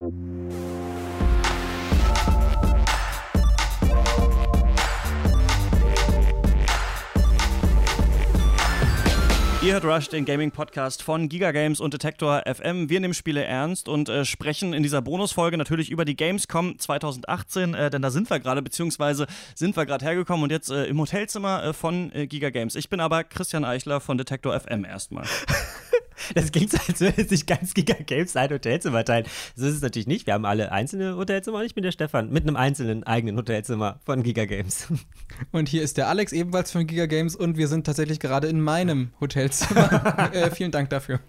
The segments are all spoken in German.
Ihr hört Rush, den Gaming-Podcast von Giga Games und Detektor FM. Wir nehmen Spiele ernst und äh, sprechen in dieser Bonusfolge natürlich über die Gamescom 2018, äh, denn da sind wir gerade, beziehungsweise sind wir gerade hergekommen und jetzt äh, im Hotelzimmer äh, von äh, Giga Games. Ich bin aber Christian Eichler von Detektor FM erstmal. Das klingt so, als würde sich ganz Giga Games ein Hotelzimmer teilen. So ist es natürlich nicht. Wir haben alle einzelne Hotelzimmer und ich bin der Stefan mit einem einzelnen eigenen Hotelzimmer von Giga Games. Und hier ist der Alex, ebenfalls von Giga Games und wir sind tatsächlich gerade in meinem Hotelzimmer. äh, vielen Dank dafür.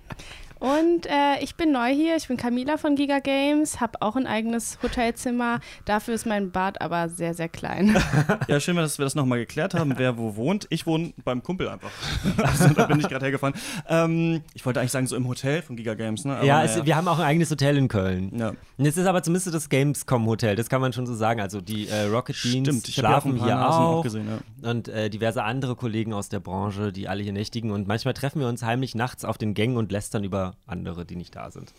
Und äh, ich bin neu hier, ich bin Camila von Giga Games, habe auch ein eigenes Hotelzimmer. Dafür ist mein Bad aber sehr, sehr klein. Ja, schön, dass wir das nochmal geklärt haben, wer wo wohnt. Ich wohne beim Kumpel einfach. Also da bin ich gerade hergefahren. Ähm, ich wollte eigentlich sagen, so im Hotel von Giga Games, ne? Aber ja, es, wir haben auch ein eigenes Hotel in Köln. Ja. Und es ist aber zumindest das Gamescom-Hotel, das kann man schon so sagen. Also die äh, Rocket Beans Stimmt, ja auch schlafen hier auch. auch gesehen, ja. Und äh, diverse andere Kollegen aus der Branche, die alle hier nächtigen. Und manchmal treffen wir uns heimlich nachts auf den Gängen und lästern über andere, die nicht da sind.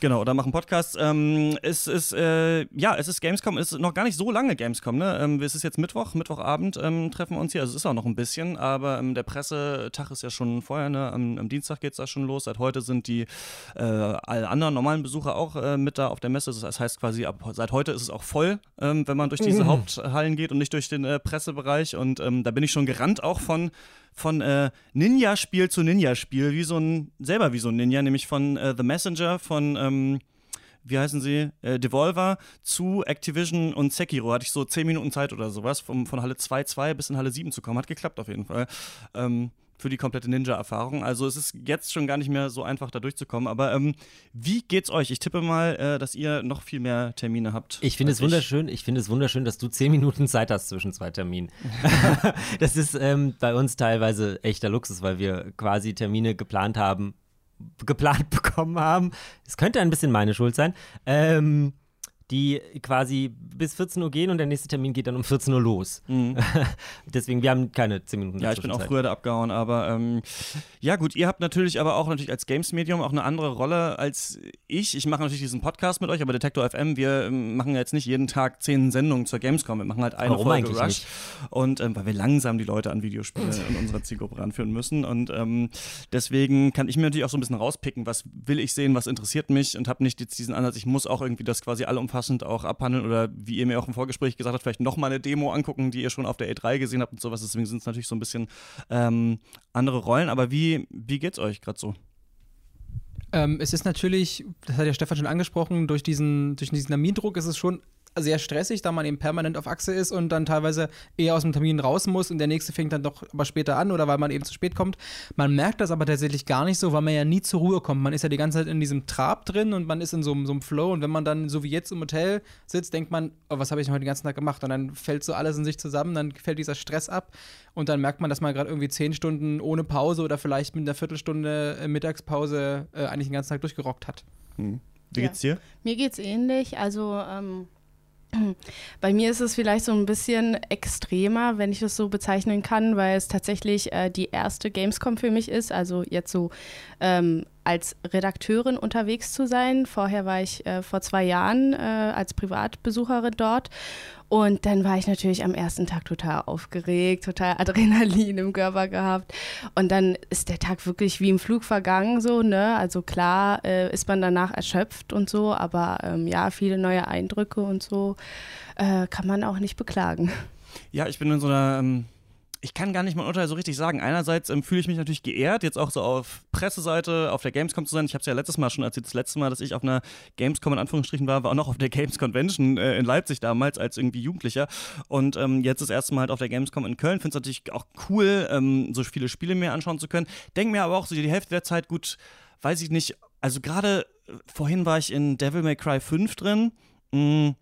Genau, oder machen Podcasts. Ähm, es ist, äh, ja, es ist Gamescom, es ist noch gar nicht so lange Gamescom, ne? Ähm, es ist jetzt Mittwoch, Mittwochabend ähm, treffen wir uns hier, also es ist auch noch ein bisschen, aber ähm, der Pressetag ist ja schon vorher, ne? Am, am Dienstag geht es da schon los. Seit heute sind die äh, alle anderen normalen Besucher auch äh, mit da auf der Messe. Das heißt quasi, ab, seit heute ist es auch voll, ähm, wenn man durch diese Haupthallen geht und nicht durch den äh, Pressebereich. Und ähm, da bin ich schon gerannt auch von von äh, Ninja-Spiel zu Ninja-Spiel, wie so ein, selber wie so ein Ninja, nämlich von äh, The Messenger, von, ähm, wie heißen sie, äh, Devolver zu Activision und Sekiro. Hatte ich so 10 Minuten Zeit oder sowas, vom, von Halle 2.2 bis in Halle 7 zu kommen. Hat geklappt auf jeden Fall. Ähm, für die komplette Ninja-Erfahrung. Also es ist jetzt schon gar nicht mehr so einfach, da durchzukommen. Aber ähm, wie geht's euch? Ich tippe mal, äh, dass ihr noch viel mehr Termine habt. Ich finde es wunderschön, ich finde es wunderschön, dass du zehn Minuten Zeit hast zwischen zwei Terminen. das ist ähm, bei uns teilweise echter Luxus, weil wir quasi Termine geplant haben, geplant bekommen haben. Es könnte ein bisschen meine Schuld sein. Ähm, die quasi bis 14 Uhr gehen und der nächste Termin geht dann um 14 Uhr los. Deswegen, wir haben keine 10 Minuten Mhm. Ja, ich bin auch früher da abgehauen, aber ähm, ja gut, ihr habt natürlich aber auch natürlich als Games-Medium auch eine andere Rolle als ich. Ich mache natürlich diesen Podcast mit euch, aber Detektor FM, wir ähm, machen ja jetzt nicht jeden Tag zehn Sendungen zur Gamescom. Wir machen halt eine Warum Folge Rush. nicht? Und ähm, weil wir langsam die Leute an Videospiele in unserer Zielgruppe ranführen müssen. Und ähm, deswegen kann ich mir natürlich auch so ein bisschen rauspicken, was will ich sehen, was interessiert mich und habe nicht jetzt diesen Ansatz, ich muss auch irgendwie das quasi allumfassend auch abhandeln oder wie ihr mir auch im Vorgespräch gesagt habt, vielleicht nochmal eine Demo angucken, die ihr schon auf der E3 gesehen habt und sowas. Deswegen sind es natürlich so ein bisschen ähm, andere Rollen. Aber wie, wie geht's euch gerade so? Ähm, es ist natürlich, das hat ja Stefan schon angesprochen, durch diesen, durch diesen Termindruck ist es schon sehr stressig, da man eben permanent auf Achse ist und dann teilweise eher aus dem Termin raus muss und der nächste fängt dann doch aber später an oder weil man eben zu spät kommt. Man merkt das aber tatsächlich gar nicht so, weil man ja nie zur Ruhe kommt. Man ist ja die ganze Zeit in diesem Trab drin und man ist in so, einem- so einem Flow und wenn man dann so wie jetzt im Hotel sitzt, denkt man, oh, was habe ich denn heute den ganzen Tag gemacht? Und dann fällt so alles in sich zusammen, dann fällt dieser Stress ab und dann merkt man, dass man gerade irgendwie zehn Stunden ohne Pause oder vielleicht mit einer Viertelstunde äh, Mittagspause äh, eigentlich den ganzen Tag durchgerockt hat. Hm. Wie Ja. geht's dir? Mir geht's ähnlich. Also ähm, bei mir ist es vielleicht so ein bisschen extremer, wenn ich es so bezeichnen kann, weil es tatsächlich äh, die erste Gamescom für mich ist. Also jetzt so ähm, als Redakteurin unterwegs zu sein. Vorher war ich äh, vor zwei Jahren äh, als Privatbesucherin dort. Und dann war ich natürlich am ersten Tag total aufgeregt, total Adrenalin im Körper gehabt. Und dann ist der Tag wirklich wie im Flug vergangen, so, ne? Also klar äh, ist man danach erschöpft und so, aber ähm, ja, viele neue Eindrücke und so äh, kann man auch nicht beklagen. Ja, ich bin in so einer. Ähm, ich kann gar nicht mein Urteil so richtig sagen. Einerseits ähm, fühle ich mich natürlich geehrt, jetzt auch so auf Presseseite, auf der Gamescom zu sein. Ich habe es ja letztes Mal schon erzählt, das letzte Mal, dass ich auf einer Gamescom in Anführungsstrichen war, war auch noch auf der Games Convention äh, in Leipzig damals als irgendwie Jugendlicher. Und ähm, jetzt das erste Mal halt auf der Gamescom in Köln. Finde es natürlich auch cool, ähm, so viele Spiele mir anschauen zu können. Denke mir aber auch so die Hälfte der Zeit, gut, weiß ich nicht. Also gerade äh, vorhin war ich in Devil May Cry 5 drin. Mh,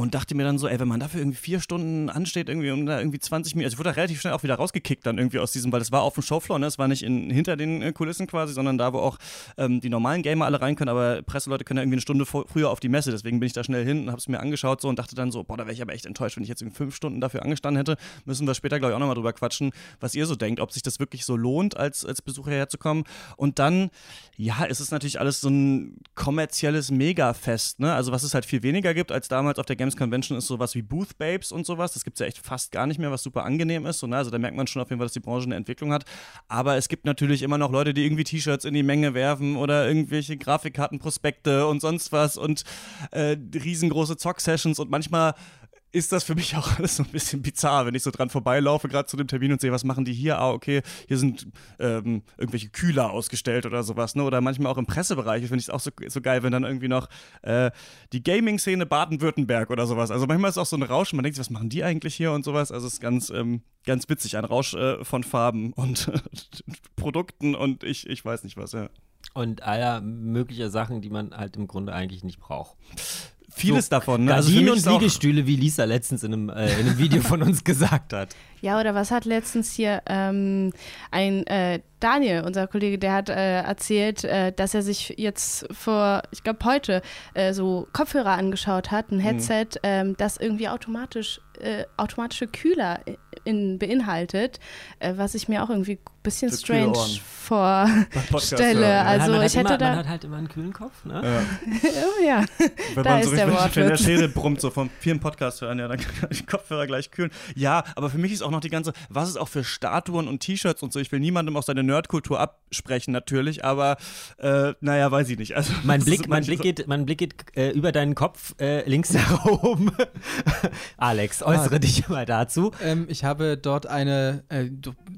und dachte mir dann so, ey, wenn man dafür irgendwie vier Stunden ansteht, irgendwie und da irgendwie 20 Minuten, also ich wurde da relativ schnell auch wieder rausgekickt dann irgendwie aus diesem, weil das war auf dem Showfloor, ne? Es war nicht in, hinter den äh, Kulissen quasi, sondern da, wo auch ähm, die normalen Gamer alle rein können, aber Presseleute können ja irgendwie eine Stunde vor, früher auf die Messe, deswegen bin ich da schnell hin und habe es mir angeschaut so und dachte dann so, boah, da wäre ich aber echt enttäuscht, wenn ich jetzt irgendwie fünf Stunden dafür angestanden hätte. Müssen wir später, glaube ich, auch nochmal drüber quatschen, was ihr so denkt, ob sich das wirklich so lohnt, als, als Besucher herzukommen. Und dann, ja, ist es natürlich alles so ein kommerzielles Megafest, ne? Also was es halt viel weniger gibt als damals auf der Games Convention ist sowas wie Booth Babes und sowas. Das gibt es ja echt fast gar nicht mehr, was super angenehm ist. So, ne? Also da merkt man schon auf jeden Fall, dass die Branche eine Entwicklung hat. Aber es gibt natürlich immer noch Leute, die irgendwie T-Shirts in die Menge werfen oder irgendwelche Grafikkartenprospekte und sonst was und äh, riesengroße Zock-Sessions und manchmal ist das für mich auch alles so ein bisschen bizarr, wenn ich so dran vorbeilaufe, gerade zu dem Termin und sehe, was machen die hier? Ah, okay, hier sind ähm, irgendwelche Kühler ausgestellt oder sowas, ne? Oder manchmal auch im Pressebereich finde ich es auch so, so geil, wenn dann irgendwie noch äh, die Gaming-Szene Baden-Württemberg oder sowas. Also manchmal ist auch so ein Rausch, man denkt sich, was machen die eigentlich hier und sowas. Also es ist ganz, ähm, ganz witzig, ein Rausch äh, von Farben und Produkten und ich, ich weiß nicht was, ja. Und aller mögliche Sachen, die man halt im Grunde eigentlich nicht braucht vieles so davon. Ne? Also Gardinen also und Liegestühle, wie Lisa letztens in einem, äh, in einem Video von uns gesagt hat. Ja, oder was hat letztens hier ähm, ein äh, Daniel, unser Kollege, der hat äh, erzählt, äh, dass er sich jetzt vor, ich glaube heute, äh, so Kopfhörer angeschaut hat, ein mhm. Headset, mhm. ähm, das irgendwie automatisch äh, automatische Kühler in, beinhaltet, äh, was ich mir auch irgendwie ein bisschen strange vorstelle. Also man ich hätte immer, da. Man hat halt immer einen kühlen Kopf, ne? Ja. oh ja. Wenn da man so ist der Wortwitz. Wenn der Schädel brummt, so vom vielen Podcast hören, ja, dann kann die Kopfhörer gleich kühlen. Ja, aber für mich ist auch noch die ganze, was ist auch für Statuen und T-Shirts und so. Ich will niemandem auch seine Nerdkultur absprechen, natürlich, aber äh, naja, weiß ich nicht. Also, mein, Blick, mein, Blick geht, mein Blick geht äh, über deinen Kopf äh, links nach oben. Alex, äußere ah, dich mal dazu. Ähm, ich habe dort eine äh,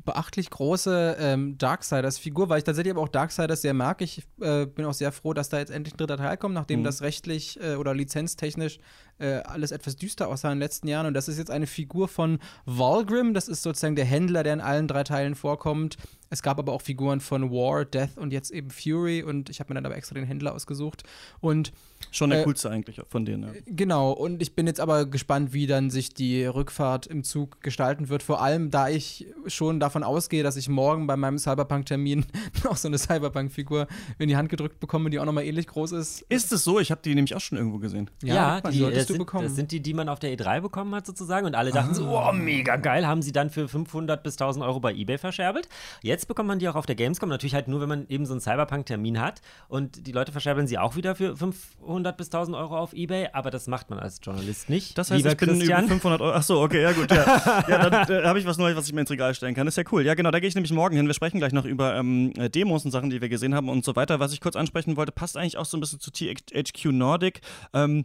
beachtlich große ähm, Darksiders-Figur, weil ich tatsächlich aber auch Darksiders sehr mag. Ich äh, bin auch sehr froh, dass da jetzt endlich ein dritter Teil kommt, nachdem mhm. das rechtlich äh, oder lizenztechnisch äh, alles etwas düster aussah in den letzten Jahren. Und das ist jetzt eine Figur von Valgrim, das ist sozusagen der Händler, der in allen drei Teilen vorkommt. Es gab aber auch Figuren von War, Death und jetzt eben Fury und ich habe mir dann aber extra den Händler ausgesucht. Und Schon der äh, coolste eigentlich von denen. Ja. Genau, und ich bin jetzt aber gespannt, wie dann sich die Rückfahrt im Zug gestalten wird. Vor allem, da ich schon davon ausgehe, dass ich morgen bei meinem Cyberpunk-Termin noch so eine Cyberpunk-Figur in die Hand gedrückt bekomme, die auch nochmal ähnlich groß ist. Ist es so? Ich habe die nämlich auch schon irgendwo gesehen. Ja, ja die, die das, sind, das, sind, die, die man auf der E3 bekommen hat sozusagen. Und alle dachten ah. so, oh, mega geil, haben sie dann für 500 bis 1000 Euro bei Ebay verscherbelt. Jetzt bekommt man die auch auf der Gamescom. Natürlich halt nur, wenn man eben so einen Cyberpunk-Termin hat. Und die Leute verscherbeln sie auch wieder für 500 500 bis 1000 Euro auf Ebay, aber das macht man als Journalist nicht. Das heißt, Lieber ich bin Christian. über 500 Euro. Achso, okay, ja gut. Ja, ja dann äh, habe ich was Neues, was ich mir ins Regal stellen kann. Das ist ja cool. Ja, genau, da gehe ich nämlich morgen hin. Wir sprechen gleich noch über ähm, äh, Demos und Sachen, die wir gesehen haben und so weiter. Was ich kurz ansprechen wollte, passt eigentlich auch so ein bisschen zu THQ Nordic, ähm,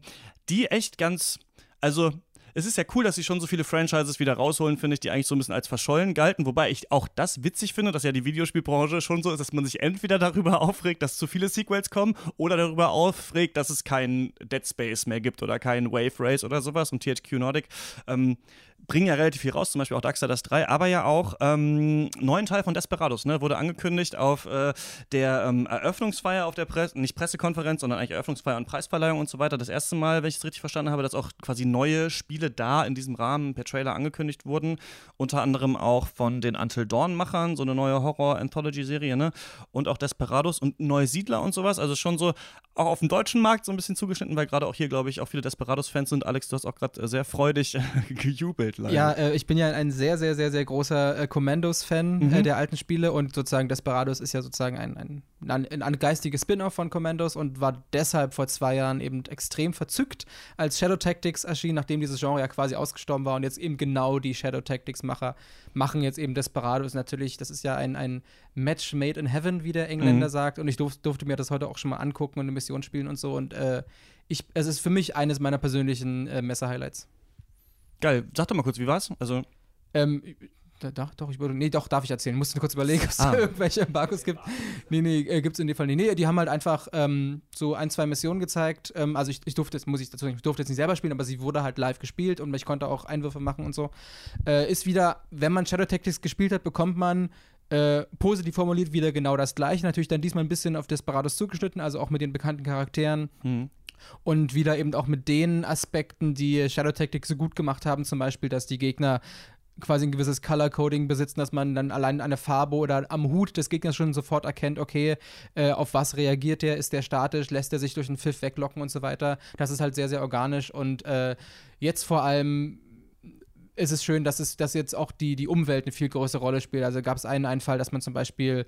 die echt ganz, also es ist ja cool, dass sie schon so viele Franchises wieder rausholen, finde ich, die eigentlich so ein bisschen als verschollen galten. Wobei ich auch das witzig finde, dass ja die Videospielbranche schon so ist, dass man sich entweder darüber aufregt, dass zu viele Sequels kommen oder darüber aufregt, dass es keinen Dead Space mehr gibt oder keinen Wave Race oder sowas. Und THQ Nordic ähm, bringen ja relativ viel raus, zum Beispiel auch Darksiders 3, aber ja auch ähm, neuen Teil von Desperados, ne? Wurde angekündigt auf äh, der ähm, Eröffnungsfeier auf der Presse, nicht Pressekonferenz, sondern eigentlich Eröffnungsfeier und Preisverleihung und so weiter. Das erste Mal, wenn ich es richtig verstanden habe, dass auch quasi neue Spiele da in diesem Rahmen per Trailer angekündigt wurden. Unter anderem auch von den Until Dawn-Machern, so eine neue Horror-Anthology-Serie, ne? Und auch Desperados und neue Siedler und sowas. Also schon so auch auf dem deutschen Markt so ein bisschen zugeschnitten, weil gerade auch hier, glaube ich, auch viele Desperados-Fans sind. Alex, du hast auch gerade sehr freudig gejubelt. Leider. Ja, äh, ich bin ja ein sehr, sehr, sehr, sehr großer äh, Commandos-Fan äh, mhm. äh, der alten Spiele und sozusagen Desperados ist ja sozusagen ein, ein, ein, ein geistiges Spin-off von Commandos und war deshalb vor zwei Jahren eben extrem verzückt, als Shadow Tactics erschien, nachdem dieses Genre ja quasi ausgestorben war und jetzt eben genau die Shadow Tactics-Macher machen jetzt eben Desperados. Natürlich, das ist ja ein, ein Match made in heaven, wie der Engländer mhm. sagt und ich durf, durfte mir das heute auch schon mal angucken und eine Mission spielen und so und äh, ich, es ist für mich eines meiner persönlichen äh, Messer-Highlights. Geil. Sag doch mal kurz, wie war's? Also. Ähm, doch, doch, ich würde. Nee, doch, darf ich erzählen. Musste kurz überlegen, ob es ah. da irgendwelche Embargos gibt. Nee, nee, äh, gibt es in dem Fall nicht. Nee, die haben halt einfach ähm, so ein, zwei Missionen gezeigt. Ähm, also ich, ich durfte jetzt, muss ich dazu sagen, ich durfte jetzt nicht selber spielen, aber sie wurde halt live gespielt und ich konnte auch Einwürfe machen und so. Äh, ist wieder, wenn man Shadow Tactics gespielt hat, bekommt man äh, positiv formuliert wieder genau das gleiche. Natürlich dann diesmal ein bisschen auf Desperados zugeschnitten, also auch mit den bekannten Charakteren. Mhm Und wieder eben auch mit den Aspekten, die Shadow Tactics so gut gemacht haben, zum Beispiel, dass die Gegner quasi ein gewisses Color Coding besitzen, dass man dann allein an der Farbe oder am Hut des Gegners schon sofort erkennt, okay, äh, auf was reagiert der, ist der statisch, lässt er sich durch einen Pfiff weglocken und so weiter. Das ist halt sehr, sehr organisch und äh, jetzt vor allem ist es schön, dass es dass jetzt auch die, die Umwelt eine viel größere Rolle spielt. Also gab es einen Einfall, dass man zum Beispiel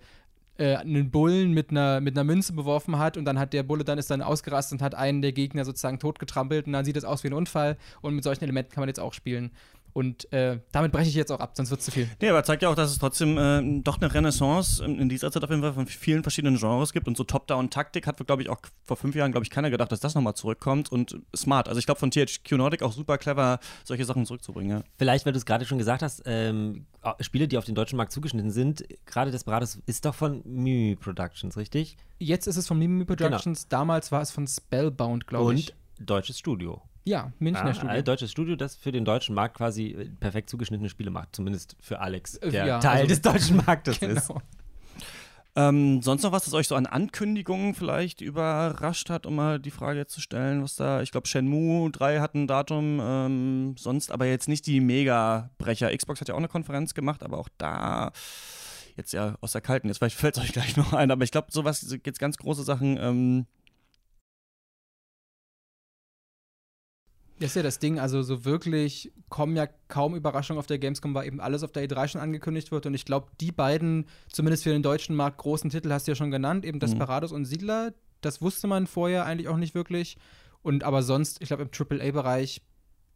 äh, einen Bullen mit einer, mit einer Münze beworfen hat und dann hat der Bulle dann ist dann ausgerastet und hat einen der Gegner sozusagen totgetrampelt und dann sieht es aus wie ein Unfall und mit solchen Elementen kann man jetzt auch spielen. Und äh, damit breche ich jetzt auch ab, sonst wird es zu viel. Nee, aber zeigt ja auch, dass es trotzdem äh, doch eine Renaissance in dieser Zeit auf jeden Fall von vielen verschiedenen Genres gibt. Und so Top-Down-Taktik hat, glaube ich, auch vor fünf Jahren, glaube ich, keiner gedacht, dass das nochmal zurückkommt. Und smart. Also ich glaube von THQ Nordic auch super clever, solche Sachen zurückzubringen. Ja. Vielleicht, weil du es gerade schon gesagt hast, ähm, Spiele, die auf den deutschen Markt zugeschnitten sind, gerade Desperados ist doch von Mimi Productions, richtig? Jetzt ist es von Mimi Productions, genau. damals war es von Spellbound, glaube ich. Und deutsches Studio. Ja, Münchner ah, Studio. Ein deutsches Studio, das für den deutschen Markt quasi äh, perfekt zugeschnittene Spiele macht. Zumindest für Alex, Äh, der ja, Teil also- des deutschen Marktes ist. Genau. Ähm, sonst noch was, das euch so an Ankündigungen vielleicht überrascht hat, um mal die Frage jetzt zu stellen, was da, ich glaube Shenmue 3 hat ein Datum, ähm, sonst aber jetzt nicht die Mega-Brecher. Xbox hat ja auch eine Konferenz gemacht, aber auch da jetzt ja aus der Kalten, jetzt vielleicht fällt es euch gleich noch ein, aber ich glaube sowas, jetzt ganz große Sachen, ähm, Das ist ja das Ding, also so wirklich kommen ja kaum Überraschungen auf der Gamescom, weil eben alles auf der E3 schon angekündigt wird. Und ich glaube, die beiden, zumindest für den deutschen Markt, großen Titel hast du ja schon genannt, eben Desperados und Siedler. Das wusste man vorher eigentlich auch nicht wirklich. Und aber sonst, ich glaube, im AAA-Bereich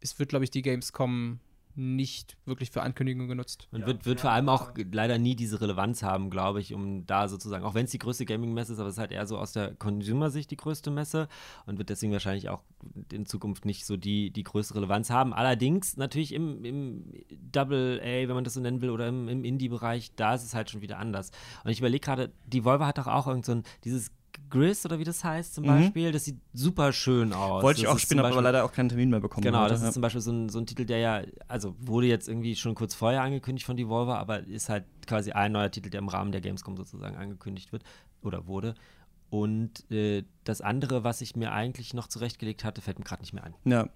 es wird, glaube ich, die Gamescom nicht wirklich für Ankündigungen genutzt. Und wird, wird vor allem auch leider nie diese Relevanz haben, glaube ich, um da sozusagen, auch wenn es die größte Gaming-Messe ist, aber es ist halt eher so aus der Consumer-Sicht die größte Messe und wird deswegen wahrscheinlich auch in Zukunft nicht so die, die größte Relevanz haben. Allerdings natürlich im, im Double A, wenn man das so nennen will, oder im, im Indie-Bereich, da ist es halt schon wieder anders. Und ich überlege gerade, die Volvo hat doch auch irgend so ein, dieses Gris oder wie das heißt zum Mhm. Beispiel, das sieht super schön aus. wollte ich Das auch spielen, habe aber leider auch keinen Termin mehr bekommen. Genau, heute, das ja. ist zum Beispiel so ein, so ein Titel, der ja, also wurde jetzt irgendwie schon kurz vorher angekündigt von Devolver, aber ist halt quasi ein neuer Titel, der im Rahmen der Gamescom sozusagen angekündigt wird oder wurde. Und äh, das andere, was ich mir eigentlich noch zurechtgelegt hatte, fällt mir gerade nicht mehr ein. Ja,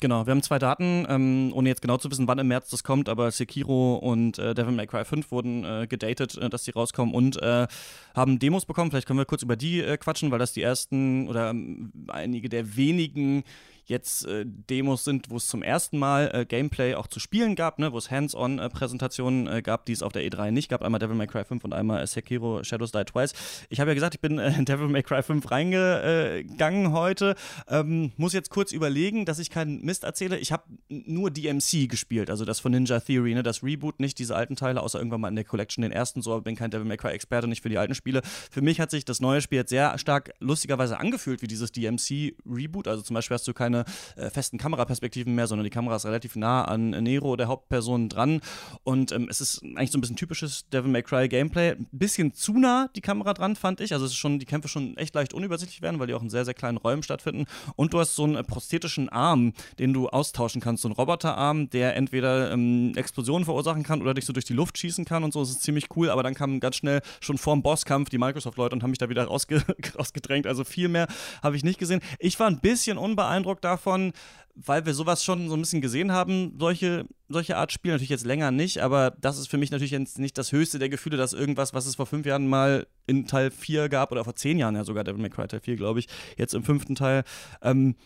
genau. Wir haben zwei Daten, ähm, ohne jetzt genau zu wissen, wann im März das kommt, aber Sekiro und äh, Devil May Cry 5 wurden äh, gedatet, äh, dass die rauskommen und äh, haben Demos bekommen. Vielleicht können wir kurz über die äh, quatschen, weil das die ersten oder ähm, einige der wenigen jetzt äh, Demos sind, wo es zum ersten Mal äh, Gameplay auch zu spielen gab, ne, wo es Hands-on-Präsentationen äh, gab, die es auf der E3 nicht gab. Einmal Devil May Cry 5 und einmal äh, Sekiro Shadows Die Twice. Ich habe ja gesagt, ich bin äh, in Devil May Cry 5 reingegangen heute. Ähm, muss jetzt kurz überlegen, dass ich keinen Mist erzähle. Ich habe nur DMC gespielt, also das von Ninja Theory, ne, das Reboot, nicht diese alten Teile, außer irgendwann mal in der Collection den ersten, so bin kein Devil May Cry Experte, nicht für die alten Spiele. Für mich hat sich das neue Spiel jetzt sehr stark lustigerweise angefühlt wie dieses DMC Reboot. Also zum Beispiel hast du keine äh, festen Kameraperspektiven mehr, sondern die Kamera ist relativ nah an Nero, der Hauptperson, dran. Und ähm, es ist eigentlich so ein bisschen typisches Devil May Cry Gameplay. Ein bisschen zu nah die Kamera dran, fand ich. Also es ist schon, die Kämpfe schon echt leicht unübersichtlich werden, weil die auch in sehr, sehr kleinen Räumen stattfinden. Und du hast so einen äh, prosthetischen Arm, den du austauschen kannst. So einen Roboterarm, der entweder ähm, Explosionen verursachen kann oder dich so durch die Luft schießen kann und so. Das ist ziemlich cool, aber dann kam ganz schnell schon vorm Bosskampf die Microsoft-Leute und haben mich da wieder rausge rausgedrängt. Also viel mehr habe ich nicht gesehen. Ich war ein bisschen unbeeindruckt davon, weil wir sowas schon so ein bisschen gesehen haben, solche, solche Art Spiele, natürlich jetzt länger nicht, aber das ist für mich natürlich jetzt nicht das höchste der Gefühle, dass irgendwas, was es vor fünf Jahren mal in Teil 4 gab, oder vor zehn Jahren ja sogar, Devil May Cry Teil 4, glaube ich, jetzt im fünften Teil, ähm,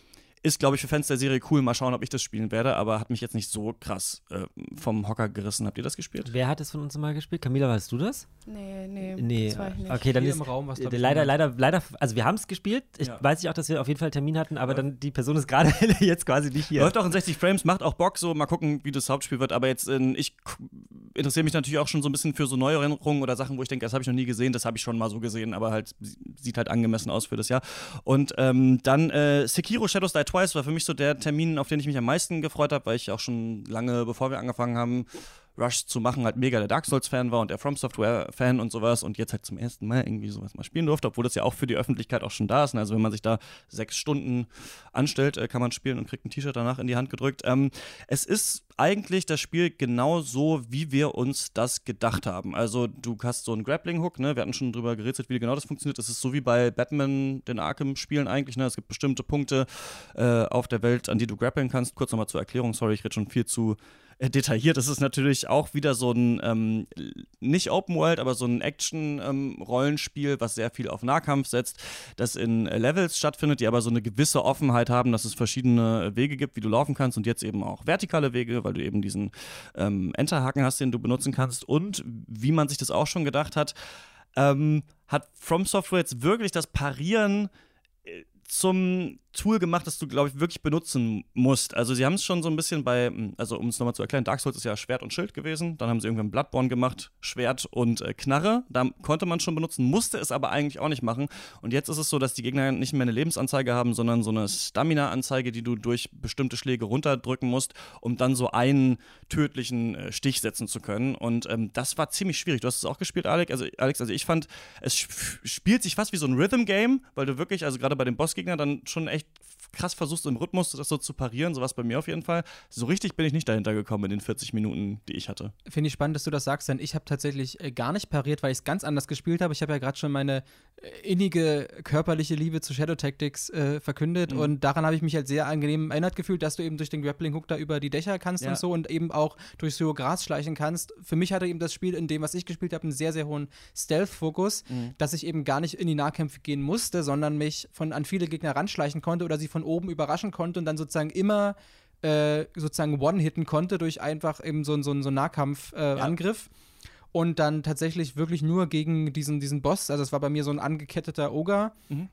ist, glaube ich, für Fans der Serie cool. Mal schauen, ob ich das spielen werde, aber hat mich jetzt nicht so krass äh, vom Hocker gerissen. Habt ihr das gespielt? Wer hat es von uns mal gespielt? Camila, warst du das? Nee, nee, Nee, das war ich nicht. okay, dann Hier ist im Raum glaub äh, ich, leider, niemand. leider, leider, also wir haben es gespielt. Ich Ja. weiß nicht auch, dass wir auf jeden Fall einen Termin hatten, aber dann die Person ist gerade jetzt quasi nicht hier. Läuft auch in 60 Frames, macht auch Bock, so mal gucken, wie das Hauptspiel wird. Aber jetzt, äh, ich k- interessiere mich natürlich auch schon so ein bisschen für so Neuerungen oder Sachen, wo ich denke, das habe ich noch nie gesehen, das habe ich schon mal so gesehen, aber halt sie- sieht halt angemessen aus für das Jahr. Und ähm, dann äh, Sekiro Shadows Die Twice war für mich so der Termin, auf den ich mich am meisten gefreut habe, weil ich auch schon lange, bevor wir angefangen haben, Rush zu machen, halt mega der Dark Souls-Fan war und der From Software-Fan und sowas und jetzt halt zum ersten Mal irgendwie sowas mal spielen durfte, obwohl das ja auch für die Öffentlichkeit auch schon da ist. Also wenn man sich da sechs Stunden anstellt, äh, kann man spielen und kriegt ein T-Shirt danach in die Hand gedrückt. Ähm, es ist eigentlich das Spiel genau so, wie wir uns das gedacht haben. Also du hast so einen Grappling-Hook, ne? Wir hatten schon drüber gerätselt, wie genau das funktioniert. Es ist so wie bei Batman, den Arkham-Spielen eigentlich, ne? Es gibt bestimmte Punkte äh, auf der Welt, an die du grappeln kannst. Kurz nochmal zur Erklärung, sorry, ich rede schon viel zu äh, detailliert. Es ist natürlich auch wieder so ein, ähm, nicht Open World, aber so ein Action-Rollenspiel, ähm, was sehr viel auf Nahkampf setzt, das in äh, Levels stattfindet, die aber so eine gewisse Offenheit haben, dass es verschiedene Wege gibt, wie du laufen kannst und jetzt eben auch vertikale Wege, weil du eben diesen ähm, Enterhaken hast, den du benutzen kannst und wie man sich das auch schon gedacht hat, ähm, hat From Software jetzt wirklich das Parieren äh, zum Tool gemacht, das du, glaube ich, wirklich benutzen musst. Also sie haben es schon so ein bisschen bei, also um es nochmal zu erklären, Dark Souls ist ja Schwert und Schild gewesen. Dann haben sie irgendwann Bloodborne gemacht, Schwert und äh, Knarre. Da konnte man schon benutzen, musste es aber eigentlich auch nicht machen. Und jetzt ist es so, dass die Gegner nicht mehr eine Lebensanzeige haben, sondern so eine Stamina-Anzeige, die du durch bestimmte Schläge runterdrücken musst, um dann so einen tödlichen äh, Stich setzen zu können. Und ähm, das war ziemlich schwierig. Du hast es auch gespielt, Alex. Also, Alex, also ich fand, es spielt sich fast wie so ein Rhythm-Game, weil du wirklich, also gerade bei den Bossgegnern dann schon echt krass versuchst, im Rhythmus das so zu parieren, sowas bei mir auf jeden Fall. So richtig bin ich nicht dahinter gekommen in den 40 Minuten, die ich hatte. Finde ich spannend, dass du das sagst, denn ich habe tatsächlich äh, gar nicht pariert, weil ich es ganz anders gespielt habe. Ich habe ja gerade schon meine äh, innige körperliche Liebe zu Shadow Tactics äh, verkündet mhm. und daran habe ich mich halt sehr angenehm erinnert gefühlt, dass du eben durch den Grappling Hook da über die Dächer kannst ja. und so und eben auch durch so Gras schleichen kannst. Für mich hatte eben das Spiel in dem, was ich gespielt habe, einen sehr, sehr hohen Stealth-Fokus, mhm. dass ich eben gar nicht in die Nahkämpfe gehen musste, sondern mich von an viele Gegner ranschleichen konnte oder sie von oben überraschen konnte und dann sozusagen immer äh, sozusagen one-hitten konnte durch einfach eben so, so, so einen Nahkampfangriff. Äh, ja. Und dann tatsächlich wirklich nur gegen diesen, diesen Boss, also es war bei mir so ein angeketteter Ogre, mhm.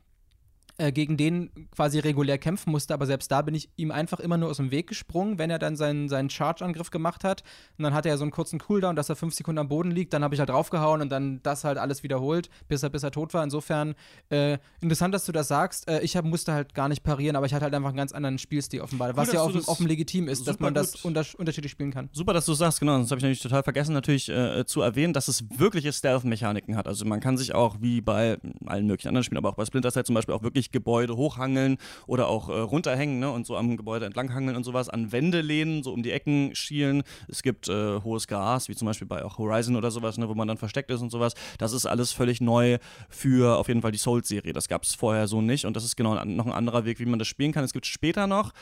Äh, gegen den quasi regulär kämpfen musste, aber selbst da bin ich ihm einfach immer nur aus dem Weg gesprungen, wenn er dann seinen, seinen Charge-Angriff gemacht hat. Und dann hatte er so einen kurzen Cooldown, dass er fünf Sekunden am Boden liegt. Dann habe ich halt draufgehauen und dann das halt alles wiederholt, bis er, bis er tot war. Insofern äh, interessant, dass du das sagst. Äh, ich hab, musste halt gar nicht parieren, aber ich hatte halt einfach einen ganz anderen Spielstil offenbar, was ja offen, offen legitim ist, dass man das unter, unterschiedlich spielen kann. Super, dass du sagst, genau. Das habe ich natürlich total vergessen, natürlich äh, zu erwähnen, dass es wirkliche Stealth-Mechaniken hat. Also man kann sich auch wie bei allen möglichen anderen Spielen, aber auch bei Splinter Cell zum Beispiel auch wirklich Gebäude hochhangen hochhangeln oder auch äh, runterhängen ne, und so am Gebäude entlanghangeln und sowas, an Wände lehnen, so um die Ecken schielen. Es gibt äh, hohes Gras, wie zum Beispiel bei auch Horizon oder sowas, ne, wo man dann versteckt ist und sowas. Das ist alles völlig neu für auf jeden Fall die Souls-Serie. Das gab es vorher so nicht und das ist genau noch ein anderer Weg, wie man das spielen kann. Es gibt später noch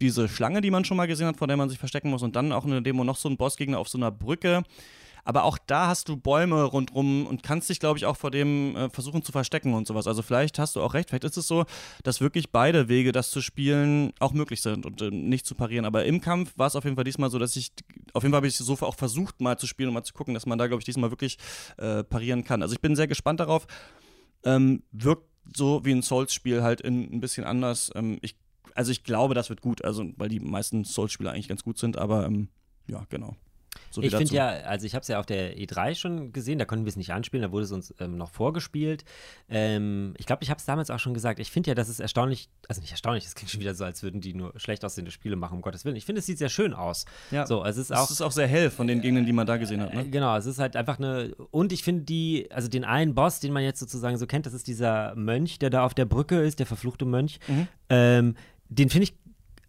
diese Schlange, die man schon mal gesehen hat, vor der man sich verstecken muss und dann auch in der Demo noch so ein Bossgegner auf so einer Brücke aber auch da hast du Bäume rundrum und kannst dich, glaube ich, auch vor dem äh, versuchen zu verstecken und sowas. Also vielleicht hast du auch recht, vielleicht ist es so, dass wirklich beide Wege, das zu spielen, auch möglich sind und äh, nicht zu parieren. Aber im Kampf war es auf jeden Fall diesmal so, dass ich, auf jeden Fall habe ich so auch versucht mal zu spielen und mal zu gucken, dass man da, glaube ich, diesmal wirklich äh, parieren kann. Also ich bin sehr gespannt darauf. Ähm, wirkt so wie ein Souls-Spiel halt in, ein bisschen anders. Ähm, ich, also ich glaube, das wird gut, also weil die meisten Souls-Spiele eigentlich ganz gut sind, aber ähm, ja, genau. So ich finde ja, also ich habe es ja auf der E3 schon gesehen, da konnten wir es nicht anspielen, da wurde es uns ähm, noch vorgespielt. Ähm, ich glaube, ich habe es damals auch schon gesagt, ich finde ja, das ist erstaunlich, also nicht erstaunlich, das klingt schon wieder so, als würden die nur schlecht aussehende Spiele machen, um Gottes Willen. Ich finde, es sieht sehr schön aus. Ja, so, es ist, auch, es ist auch sehr hell von den Gegnern, die man da gesehen hat. Ne? Äh, genau, es ist halt einfach eine, und ich finde die, also den einen Boss, den man jetzt sozusagen so kennt, das ist dieser Mönch, der da auf der Brücke ist, der verfluchte Mönch. Mhm. Ähm, den finde ich,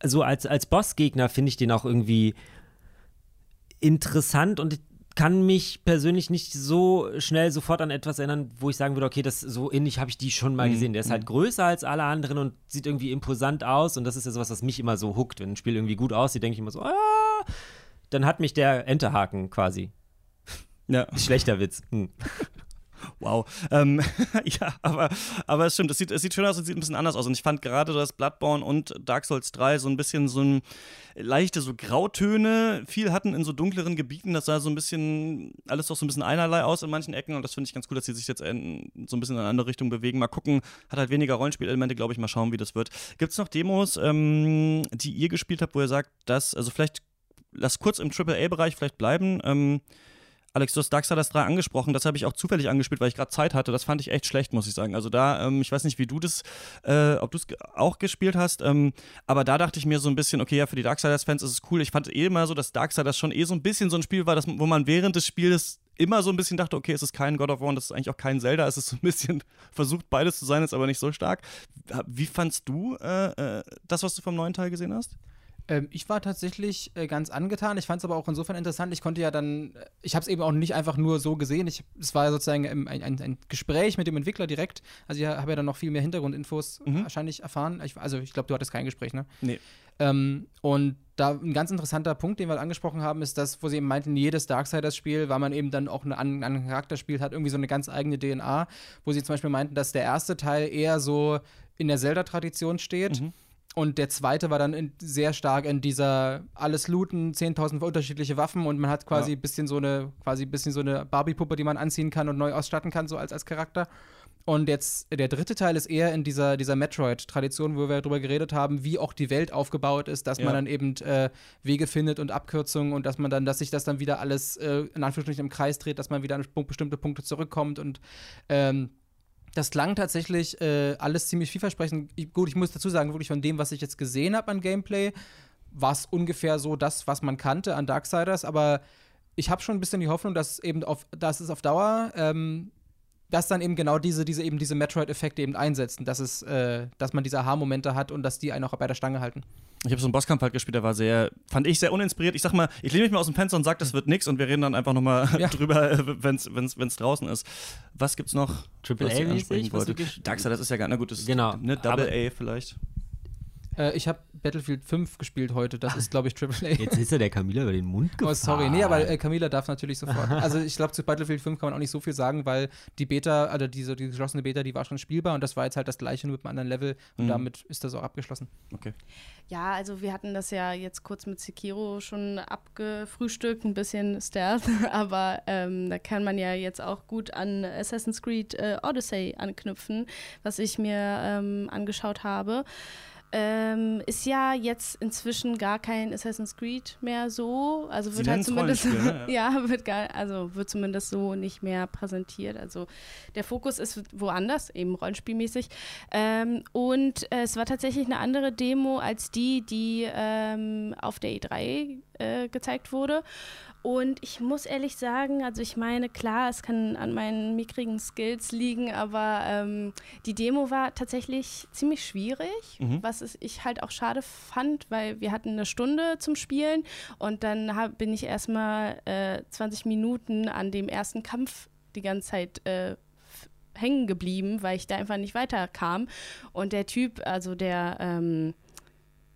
so als, als Bossgegner finde ich den auch irgendwie interessant und ich kann mich persönlich nicht so schnell sofort an etwas erinnern, wo ich sagen würde, okay, das so ähnlich habe ich die schon mal mhm. gesehen. Der ist halt mhm. größer als alle anderen und sieht irgendwie imposant aus und das ist ja sowas, was mich immer so huckt. Wenn ein Spiel irgendwie gut aussieht, denke ich immer so, ah, dann hat mich der Enterhaken quasi. Ja. Schlechter Witz. Hm. Wow. Ähm, ja, aber, aber es stimmt, es sieht, es sieht schön aus und sieht ein bisschen anders aus. Und ich fand gerade, dass Bloodborne und Dark Souls 3 so ein bisschen so ein leichte so Grautöne viel hatten in so dunkleren Gebieten. Das sah so ein bisschen, alles doch so ein bisschen einerlei aus in manchen Ecken. Und das finde ich ganz cool, dass sie sich jetzt in, so ein bisschen in eine andere Richtung bewegen. Mal gucken, hat halt weniger Rollenspielelemente, glaube ich. Mal schauen, wie das wird. Gibt es noch Demos, ähm, die ihr gespielt habt, wo ihr sagt, dass, also vielleicht, lass kurz im AAA-Bereich vielleicht bleiben. Ähm, Alex, du hast Darksiders 3 angesprochen, das habe ich auch zufällig angespielt, weil ich gerade Zeit hatte. Das fand ich echt schlecht, muss ich sagen. Also da, ähm, ich weiß nicht, wie du das, äh, ob du es auch gespielt hast, ähm, aber da dachte ich mir so ein bisschen, okay, ja, für die Darksiders-Fans ist es cool. Ich fand eh immer so, dass Darksiders schon eh so ein bisschen so ein Spiel war, das, wo man während des Spiels immer so ein bisschen dachte, okay, es ist kein God of War und das ist eigentlich auch kein Zelda. Es ist so ein bisschen versucht, beides zu sein, ist aber nicht so stark. Wie fandst du äh, äh, das, was du vom neuen Teil gesehen hast? Ähm, ich war tatsächlich äh, ganz angetan. Ich fand es aber auch insofern interessant. Ich konnte ja dann, äh, ich habe es eben auch nicht einfach nur so gesehen. Ich, es war sozusagen ein, ein, ein, Gespräch mit dem Entwickler direkt. Also ich habe ja dann noch viel mehr Hintergrundinfos mhm. wahrscheinlich erfahren. Ich, also ich glaube, du hattest kein Gespräch, ne? Nee. Ähm, und da ein ganz interessanter Punkt, den wir angesprochen haben, ist das, wo sie eben meinten, jedes Darksiders-Spiel, weil man eben dann auch einen anderen Charakter spielt, hat irgendwie so eine ganz eigene DNA, wo sie zum Beispiel meinten, dass der erste Teil eher so in der Zelda-Tradition steht. Mhm und der zweite war dann in, sehr stark in dieser alles looten, 10.000 unterschiedliche Waffen und man hat quasi ein ja. bisschen so eine, quasi bisschen so eine Barbie-Puppe, die man anziehen kann und neu ausstatten kann, so als, als Charakter. Und jetzt der dritte Teil ist eher in dieser, dieser Metroid-Tradition, wo wir darüber geredet haben, wie auch die Welt aufgebaut ist, dass ja. man dann eben äh, Wege findet und Abkürzungen und dass man dann, dass sich das dann wieder alles äh, in Anführungsstrichen im Kreis dreht, dass man wieder an bestimmte Punkte zurückkommt und ähm, das klang tatsächlich äh, alles ziemlich vielversprechend. Ich, gut, ich muss dazu sagen, wirklich von dem, was ich jetzt gesehen habe an Gameplay, war es ungefähr so das, was man kannte an Darksiders, aber ich habe schon ein bisschen die Hoffnung, dass eben auf, dass es auf Dauer, ähm, dass dann eben genau diese, diese eben diese Metroid-Effekte eben einsetzen, dass es, äh, dass man diese Aha-Momente hat und dass die einen auch bei der Stange halten. Ich habe so einen Bosskampf halt gespielt, der war sehr, fand ich sehr uninspiriert. Ich sag mal, ich lehne mich mal aus dem Fenster und sage, das wird nichts und wir reden dann einfach nochmal ja. drüber, wenn es draußen ist. Was gibt's noch? Triple A mäßig? Darkseid, das ist ja gar, na gut, das ist genau. ne, Double A vielleicht. Äh, ich habe Battlefield 5 gespielt heute. Das ist, glaube ich, Triple A. Jetzt ist ja der Camilla über den Mund gefahren. Oh, sorry. Nee, aber äh, Camilla darf natürlich sofort. Also ich glaube, zu Battlefield 5 kann man auch nicht so viel sagen, weil die Beta, also diese die geschlossene Beta, die war schon spielbar und das war jetzt halt das gleiche nur mit einem anderen Level und mhm. damit ist das auch abgeschlossen. Okay. Ja, also wir hatten das ja jetzt kurz mit Sekiro schon abgefrühstückt, ein bisschen Stealth, aber ähm, da kann man ja jetzt auch gut an Assassin's Creed äh, Odyssey anknüpfen, was ich mir ähm, angeschaut habe. Ähm, ist ja jetzt inzwischen gar kein Assassin's Creed mehr so. Also wird halt zumindest ne? ja, wird gar, also wird zumindest so nicht mehr präsentiert. Also der Fokus ist woanders, eben rollenspielmäßig. Ähm, und äh, es war tatsächlich eine andere Demo als die, die ähm, auf der E3 äh, gezeigt wurde. Und ich muss ehrlich sagen, also ich meine, klar, es kann an meinen mickrigen Skills liegen, aber ähm, die Demo war tatsächlich ziemlich schwierig, mhm. was ich halt auch schade fand, weil wir hatten eine Stunde zum Spielen und dann hab, bin ich erstmal äh, 20 Minuten an dem ersten Kampf die ganze Zeit äh, hängen geblieben, weil ich da einfach nicht weiterkam. Und der Typ, also der, ähm,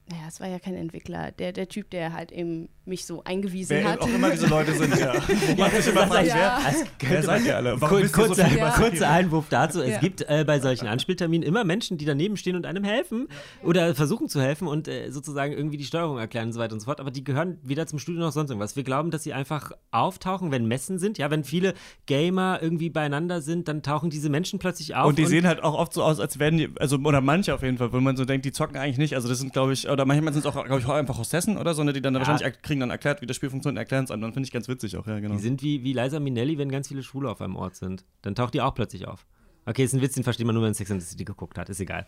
naja, es war ja kein Entwickler, der, der Typ, der halt eben mich so eingewiesen wer hat. auch immer diese Leute sind, ja. ja, das immer fragen, ja. wer, wer seid ihr alle? Warum kurz, so ja. Kurzer Einwurf dazu. Es gibt äh, bei solchen Anspielterminen immer Menschen, die daneben stehen und einem helfen oder versuchen zu helfen und äh, sozusagen irgendwie die Steuerung erklären und so weiter und so fort. Aber die gehören weder zum Studio noch sonst irgendwas. Wir glauben, dass sie einfach auftauchen, wenn Messen sind. Ja, wenn viele Gamer irgendwie beieinander sind, dann tauchen diese Menschen plötzlich auf. Und die und sehen halt auch oft so aus, als wären die, also oder manche auf jeden Fall, wo man so denkt, die zocken eigentlich nicht. Also das sind, glaube ich, oder manchmal sind es auch, glaube ich, auch einfach Hostessen oder so, ne, die dann ja. wahrscheinlich kriegen dann erklärt, wie das Spiel funktioniert, erklären es einem. Dann finde ich ganz witzig auch, ja, genau. Die sind wie, wie Liza Minnelli, wenn ganz viele Schwule auf einem Ort sind. Dann taucht die auch plötzlich auf. Okay, ist ein Witz, den versteht man nur, wenn man Sex and the City geguckt hat. Ist egal.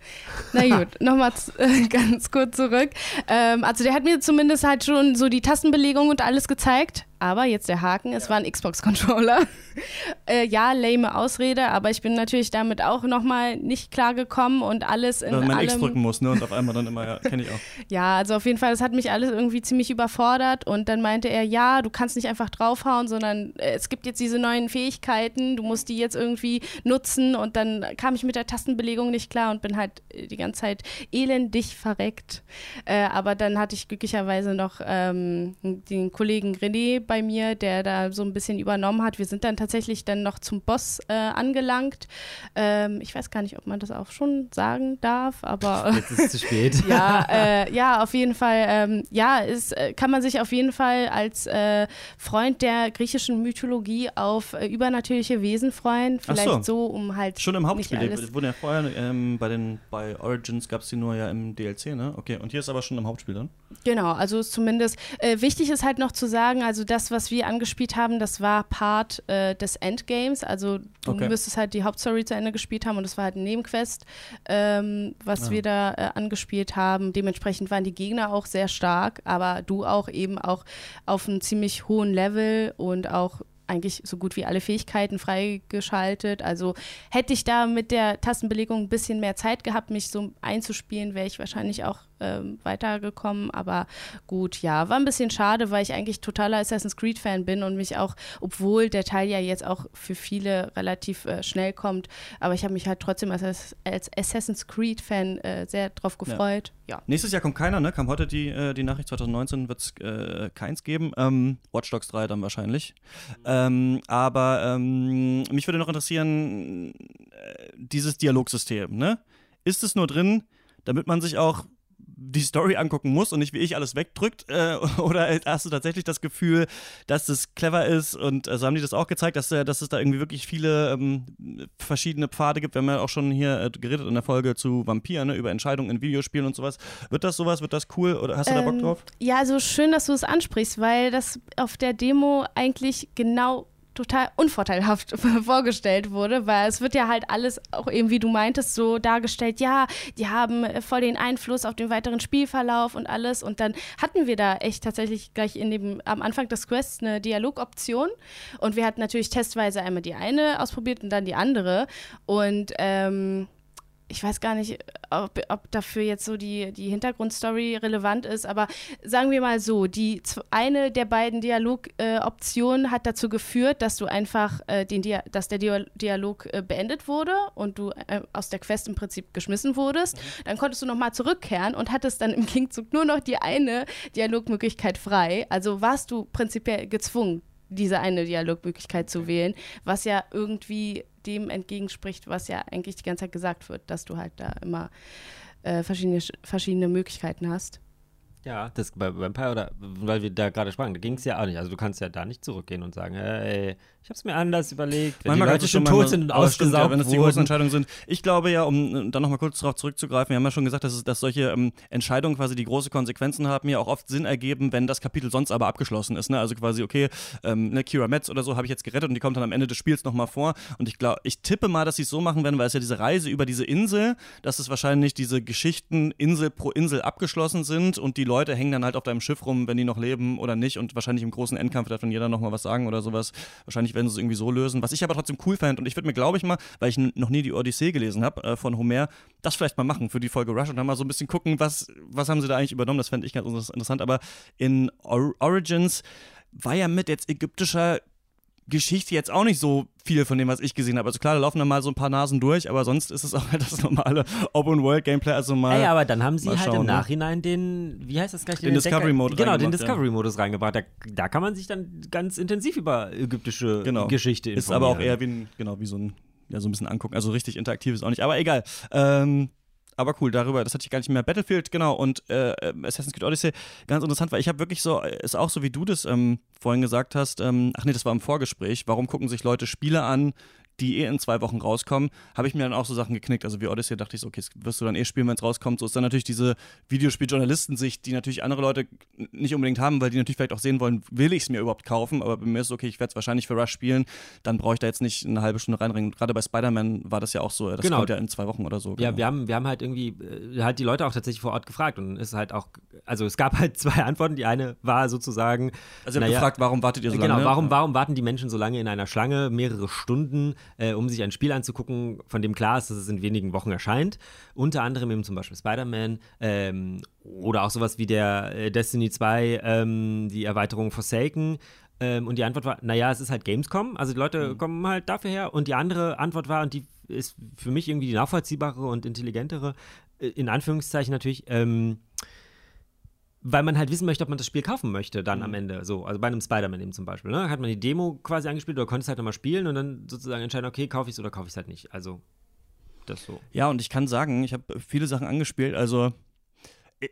Na gut, nochmal äh, ganz kurz zurück. Ähm, also der hat mir zumindest halt schon so die Tastenbelegung und alles gezeigt. Aber jetzt der Haken, es war ein Xbox-Controller. äh, ja, lame Ausrede, aber ich bin natürlich damit auch nochmal nicht klargekommen und alles in Wenn man allem X drücken muss, ne? Und auf einmal dann immer, ja, kenne ich auch. ja, also auf jeden Fall, das hat mich alles irgendwie ziemlich überfordert und dann meinte er, ja, du kannst nicht einfach draufhauen, sondern äh, es gibt jetzt diese neuen Fähigkeiten, du musst die jetzt irgendwie nutzen und dann kam ich mit der Tastenbelegung nicht klar und bin halt äh, die ganze Zeit elendig verreckt. Äh, aber dann hatte ich glücklicherweise noch ähm, den Kollegen René bei mir, der da so ein bisschen übernommen hat. Wir sind dann tatsächlich dann noch zum Boss äh, angelangt. Ähm, ich weiß gar nicht, ob man das auch schon sagen darf, aber. Jetzt ist es zu spät. ja, äh, ja, auf jeden Fall. Ähm, ja, ist, äh, kann man sich auf jeden Fall als äh, Freund der griechischen Mythologie auf äh, übernatürliche Wesen freuen. Vielleicht so. so. um halt. Schon im Hauptspiel. Die wurden ja vorher ähm, bei, den, bei Origins gab es die nur ja im DLC, ne? Okay, und hier ist aber schon im Hauptspiel dann? Genau, also zumindest äh, wichtig ist halt noch zu sagen, also das das, was wir angespielt haben, das war Part äh, des Endgames. Also du Okay. müsstest halt die Hauptstory zu Ende gespielt haben und das war halt ein Nebenquest, ähm, was Ah. wir da äh, angespielt haben. Dementsprechend waren die Gegner auch sehr stark, aber du auch eben auch auf einem ziemlich hohen Level und auch eigentlich so gut wie alle Fähigkeiten freigeschaltet. Also hätte ich da mit der Tastenbelegung ein bisschen mehr Zeit gehabt, mich so einzuspielen, wäre ich wahrscheinlich auch ähm, weitergekommen. Aber gut, ja, war ein bisschen schade, weil ich eigentlich totaler Assassin's Creed-Fan bin und mich auch, obwohl der Teil ja jetzt auch für viele relativ äh, schnell kommt, aber ich habe mich halt trotzdem als, als Assassin's Creed-Fan äh, sehr drauf gefreut. Ja. Nächstes Jahr kommt keiner, ne? Kam heute die, äh, die Nachricht, 2019 wird es äh, keins geben. Ähm, Watch Dogs 3 dann wahrscheinlich. Ähm, aber ähm, mich würde noch interessieren, äh, dieses Dialogsystem, ne? Ist es nur drin, damit man sich auch die Story angucken muss und nicht wie ich alles wegdrückt? Äh, oder hast du tatsächlich das Gefühl, dass es clever ist und äh, so haben die das auch gezeigt, dass, äh, dass es da irgendwie wirklich viele ähm, verschiedene Pfade gibt? Wir haben ja auch schon hier äh, geredet in der Folge zu Vampir, ne, über Entscheidungen in Videospielen und sowas. Wird das sowas? Wird das cool? Oder hast du da Bock Ähm, drauf? Ja, also schön, dass du es ansprichst, weil das auf der Demo eigentlich genau total unvorteilhaft vorgestellt wurde, weil es wird ja halt alles auch eben, wie du meintest, so dargestellt, ja, die haben äh, voll den Einfluss auf den weiteren Spielverlauf und alles. Und dann hatten wir da echt tatsächlich gleich in dem, am Anfang des Quests eine Dialogoption. Und wir hatten natürlich testweise einmal die eine ausprobiert und dann die andere. Und ähm, ich weiß gar nicht, ob, ob dafür jetzt so die, die Hintergrundstory relevant ist, aber sagen wir mal so, die eine der beiden Dialogoptionen äh, hat dazu geführt, dass du einfach äh, den Dia dass der Dia Dialog äh, beendet wurde und du äh, aus der Quest im Prinzip geschmissen wurdest. Dann konntest du nochmal zurückkehren und hattest dann im Gegenzug nur noch die eine Dialogmöglichkeit frei. Also warst du prinzipiell gezwungen, diese eine Dialogmöglichkeit zu wählen, was ja irgendwie dem entgegenspricht, was ja eigentlich die ganze Zeit gesagt wird, dass du halt da immer äh, verschiedene, verschiedene Möglichkeiten hast. Ja, das bei Vampire oder weil wir da gerade sprachen, da ging es ja auch nicht. Also du kannst ja da nicht zurückgehen und sagen, hey, ich hab's mir anders überlegt. Wenn Manchmal die Leute schon tot sind und ausgesaugt ja, wenn es die großen. Entscheidungen sind. Ich glaube ja, um dann nochmal kurz darauf zurückzugreifen, wir haben ja schon gesagt, dass, es, dass solche ähm, Entscheidungen quasi die große Konsequenzen haben, ja auch oft Sinn ergeben, wenn das Kapitel sonst aber abgeschlossen ist. Ne? Also quasi, okay, ähm, ne, Kira Metz oder so habe ich jetzt gerettet und die kommt dann am Ende des Spiels nochmal vor. Und ich glaube, ich tippe mal, dass sie es so machen werden, weil es ja diese Reise über diese Insel, dass es wahrscheinlich diese Geschichten Insel pro Insel abgeschlossen sind und die Leute hängen dann halt auf deinem Schiff rum, wenn die noch leben oder nicht. Und wahrscheinlich im großen Endkampf darf dann jeder nochmal was sagen oder sowas. Wahrscheinlich werden sie es irgendwie so lösen. Was ich aber trotzdem cool fand und ich würde mir, glaube ich mal, weil ich noch nie die Odyssee gelesen habe äh, von Homer, das vielleicht mal machen für die Folge Rush und dann mal so ein bisschen gucken, was, was haben sie da eigentlich übernommen. Das fände ich ganz inter- interessant. Aber in Or Origins war ja mit jetzt ägyptischer Geschichte jetzt auch nicht so viel von dem, was ich gesehen habe. Also klar, da laufen dann mal so ein paar Nasen durch, aber sonst ist es auch halt das normale Open-World-Gameplay. Also mal Ey, aber dann haben sie halt schauen, im ne? Nachhinein den, wie heißt das gleich? Den Discovery-Mode Genau, den reingebracht, ja. Discovery-Modus reingebracht. Da, da kann man sich dann ganz intensiv über ägyptische Genau. Geschichte Ist informieren. aber auch eher wie ein, genau, wie so ein, ja, so ein bisschen angucken. Also richtig interaktiv ist auch nicht. Aber egal. Ähm, aber cool, darüber, das hatte ich gar nicht mehr. Battlefield, genau, und äh, ähm, Assassin's Creed Odyssey, ganz interessant, weil ich habe wirklich so, ist auch so, wie du das ähm, vorhin gesagt hast, ähm, ach nee, das war im Vorgespräch, warum gucken sich Leute Spiele an, die eh in zwei Wochen rauskommen, habe ich mir dann auch so Sachen geknickt. Also wie Odyssey dachte ich so, okay, das wirst du dann eh spielen, wenn es rauskommt. So ist dann natürlich diese Videospieljournalistensicht, die natürlich andere Leute nicht unbedingt haben, weil die natürlich vielleicht auch sehen wollen, will ich es mir überhaupt kaufen, aber bei mir ist es okay, ich werde es wahrscheinlich für Rush spielen, dann brauche ich da jetzt nicht eine halbe Stunde reinringen. Gerade bei Spider-Man war das ja auch so, das Genau. kommt ja in zwei Wochen oder so. Ja, genau. wir haben, wir haben halt irgendwie äh, halt die Leute auch tatsächlich vor Ort gefragt und es ist halt auch, also es gab halt zwei Antworten. Die eine war sozusagen, also ich habe naja, gefragt, warum wartet ihr so genau, lange? warum, Ja. warum warten die Menschen so lange in einer Schlange, mehrere Stunden, äh, um sich ein Spiel anzugucken, von dem klar ist, dass es in wenigen Wochen erscheint. Unter anderem eben zum Beispiel Spider-Man ähm, oder auch sowas wie der äh, Destiny 2, ähm, die Erweiterung Forsaken. Ähm, und die Antwort war, naja, es ist halt Gamescom, also die Leute Mhm. kommen halt dafür her. Und die andere Antwort war, und die ist für mich irgendwie die nachvollziehbare und intelligentere, äh, in Anführungszeichen natürlich, ähm, weil man halt wissen möchte, ob man das Spiel kaufen möchte, dann Mhm. am Ende. So, also bei einem Spider-Man eben zum Beispiel. Ne? Hat man die Demo quasi angespielt oder konnte es halt nochmal spielen und dann sozusagen entscheiden, okay, kaufe ich es oder kaufe ich es halt nicht. Also, das so. Ja, und ich kann sagen, ich habe viele Sachen angespielt, also äh,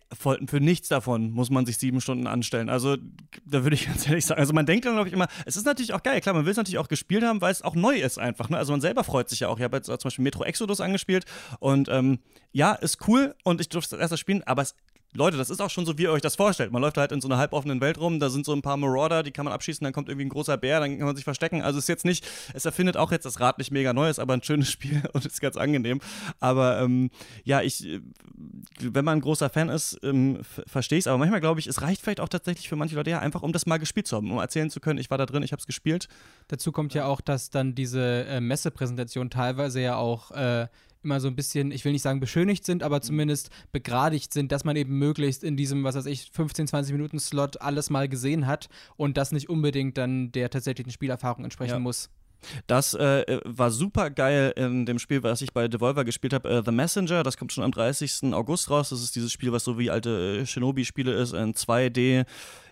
für nichts davon muss man sich sieben Stunden anstellen. Also, da würde ich ganz ehrlich sagen, also man denkt dann, glaube ich, immer, es ist natürlich auch geil, klar, man will es natürlich auch gespielt haben, weil es auch neu ist einfach. Ne? Also man selber freut sich ja auch. Ich habe jetzt zum Beispiel Metro Exodus angespielt und ähm, ja, ist cool und ich durfte es erst spielen, aber es Leute, das ist auch schon so, wie ihr euch das vorstellt. Man läuft halt in so einer halboffenen Welt rum, da sind so ein paar Marauder, die kann man abschießen, dann kommt irgendwie ein großer Bär, dann kann man sich verstecken. Also ist jetzt nicht, es erfindet auch jetzt das Rad nicht mega neu, ist aber ein schönes Spiel und ist ganz angenehm. Aber ähm, ja, ich, äh, wenn man ein großer Fan ist, ähm, verstehe ich es. Aber manchmal glaube ich, es reicht vielleicht auch tatsächlich für manche Leute ja einfach, um das mal gespielt zu haben, um erzählen zu können, ich war da drin, ich habe es gespielt. Dazu kommt ja auch, dass dann diese äh, Messepräsentation teilweise ja auch äh, immer so ein bisschen, ich will nicht sagen beschönigt sind, aber mhm. zumindest begradigt sind, dass man eben möglichst in diesem, was weiß ich, 15, 20 Minuten Slot alles mal gesehen hat und das nicht unbedingt dann der tatsächlichen Spielerfahrung entsprechen ja. muss. Das äh, war super geil in dem Spiel, was ich bei Devolver gespielt habe, äh, The Messenger. Das kommt schon am 30. August raus. Das ist dieses Spiel, was so wie alte äh, Shinobi-Spiele ist, in 2D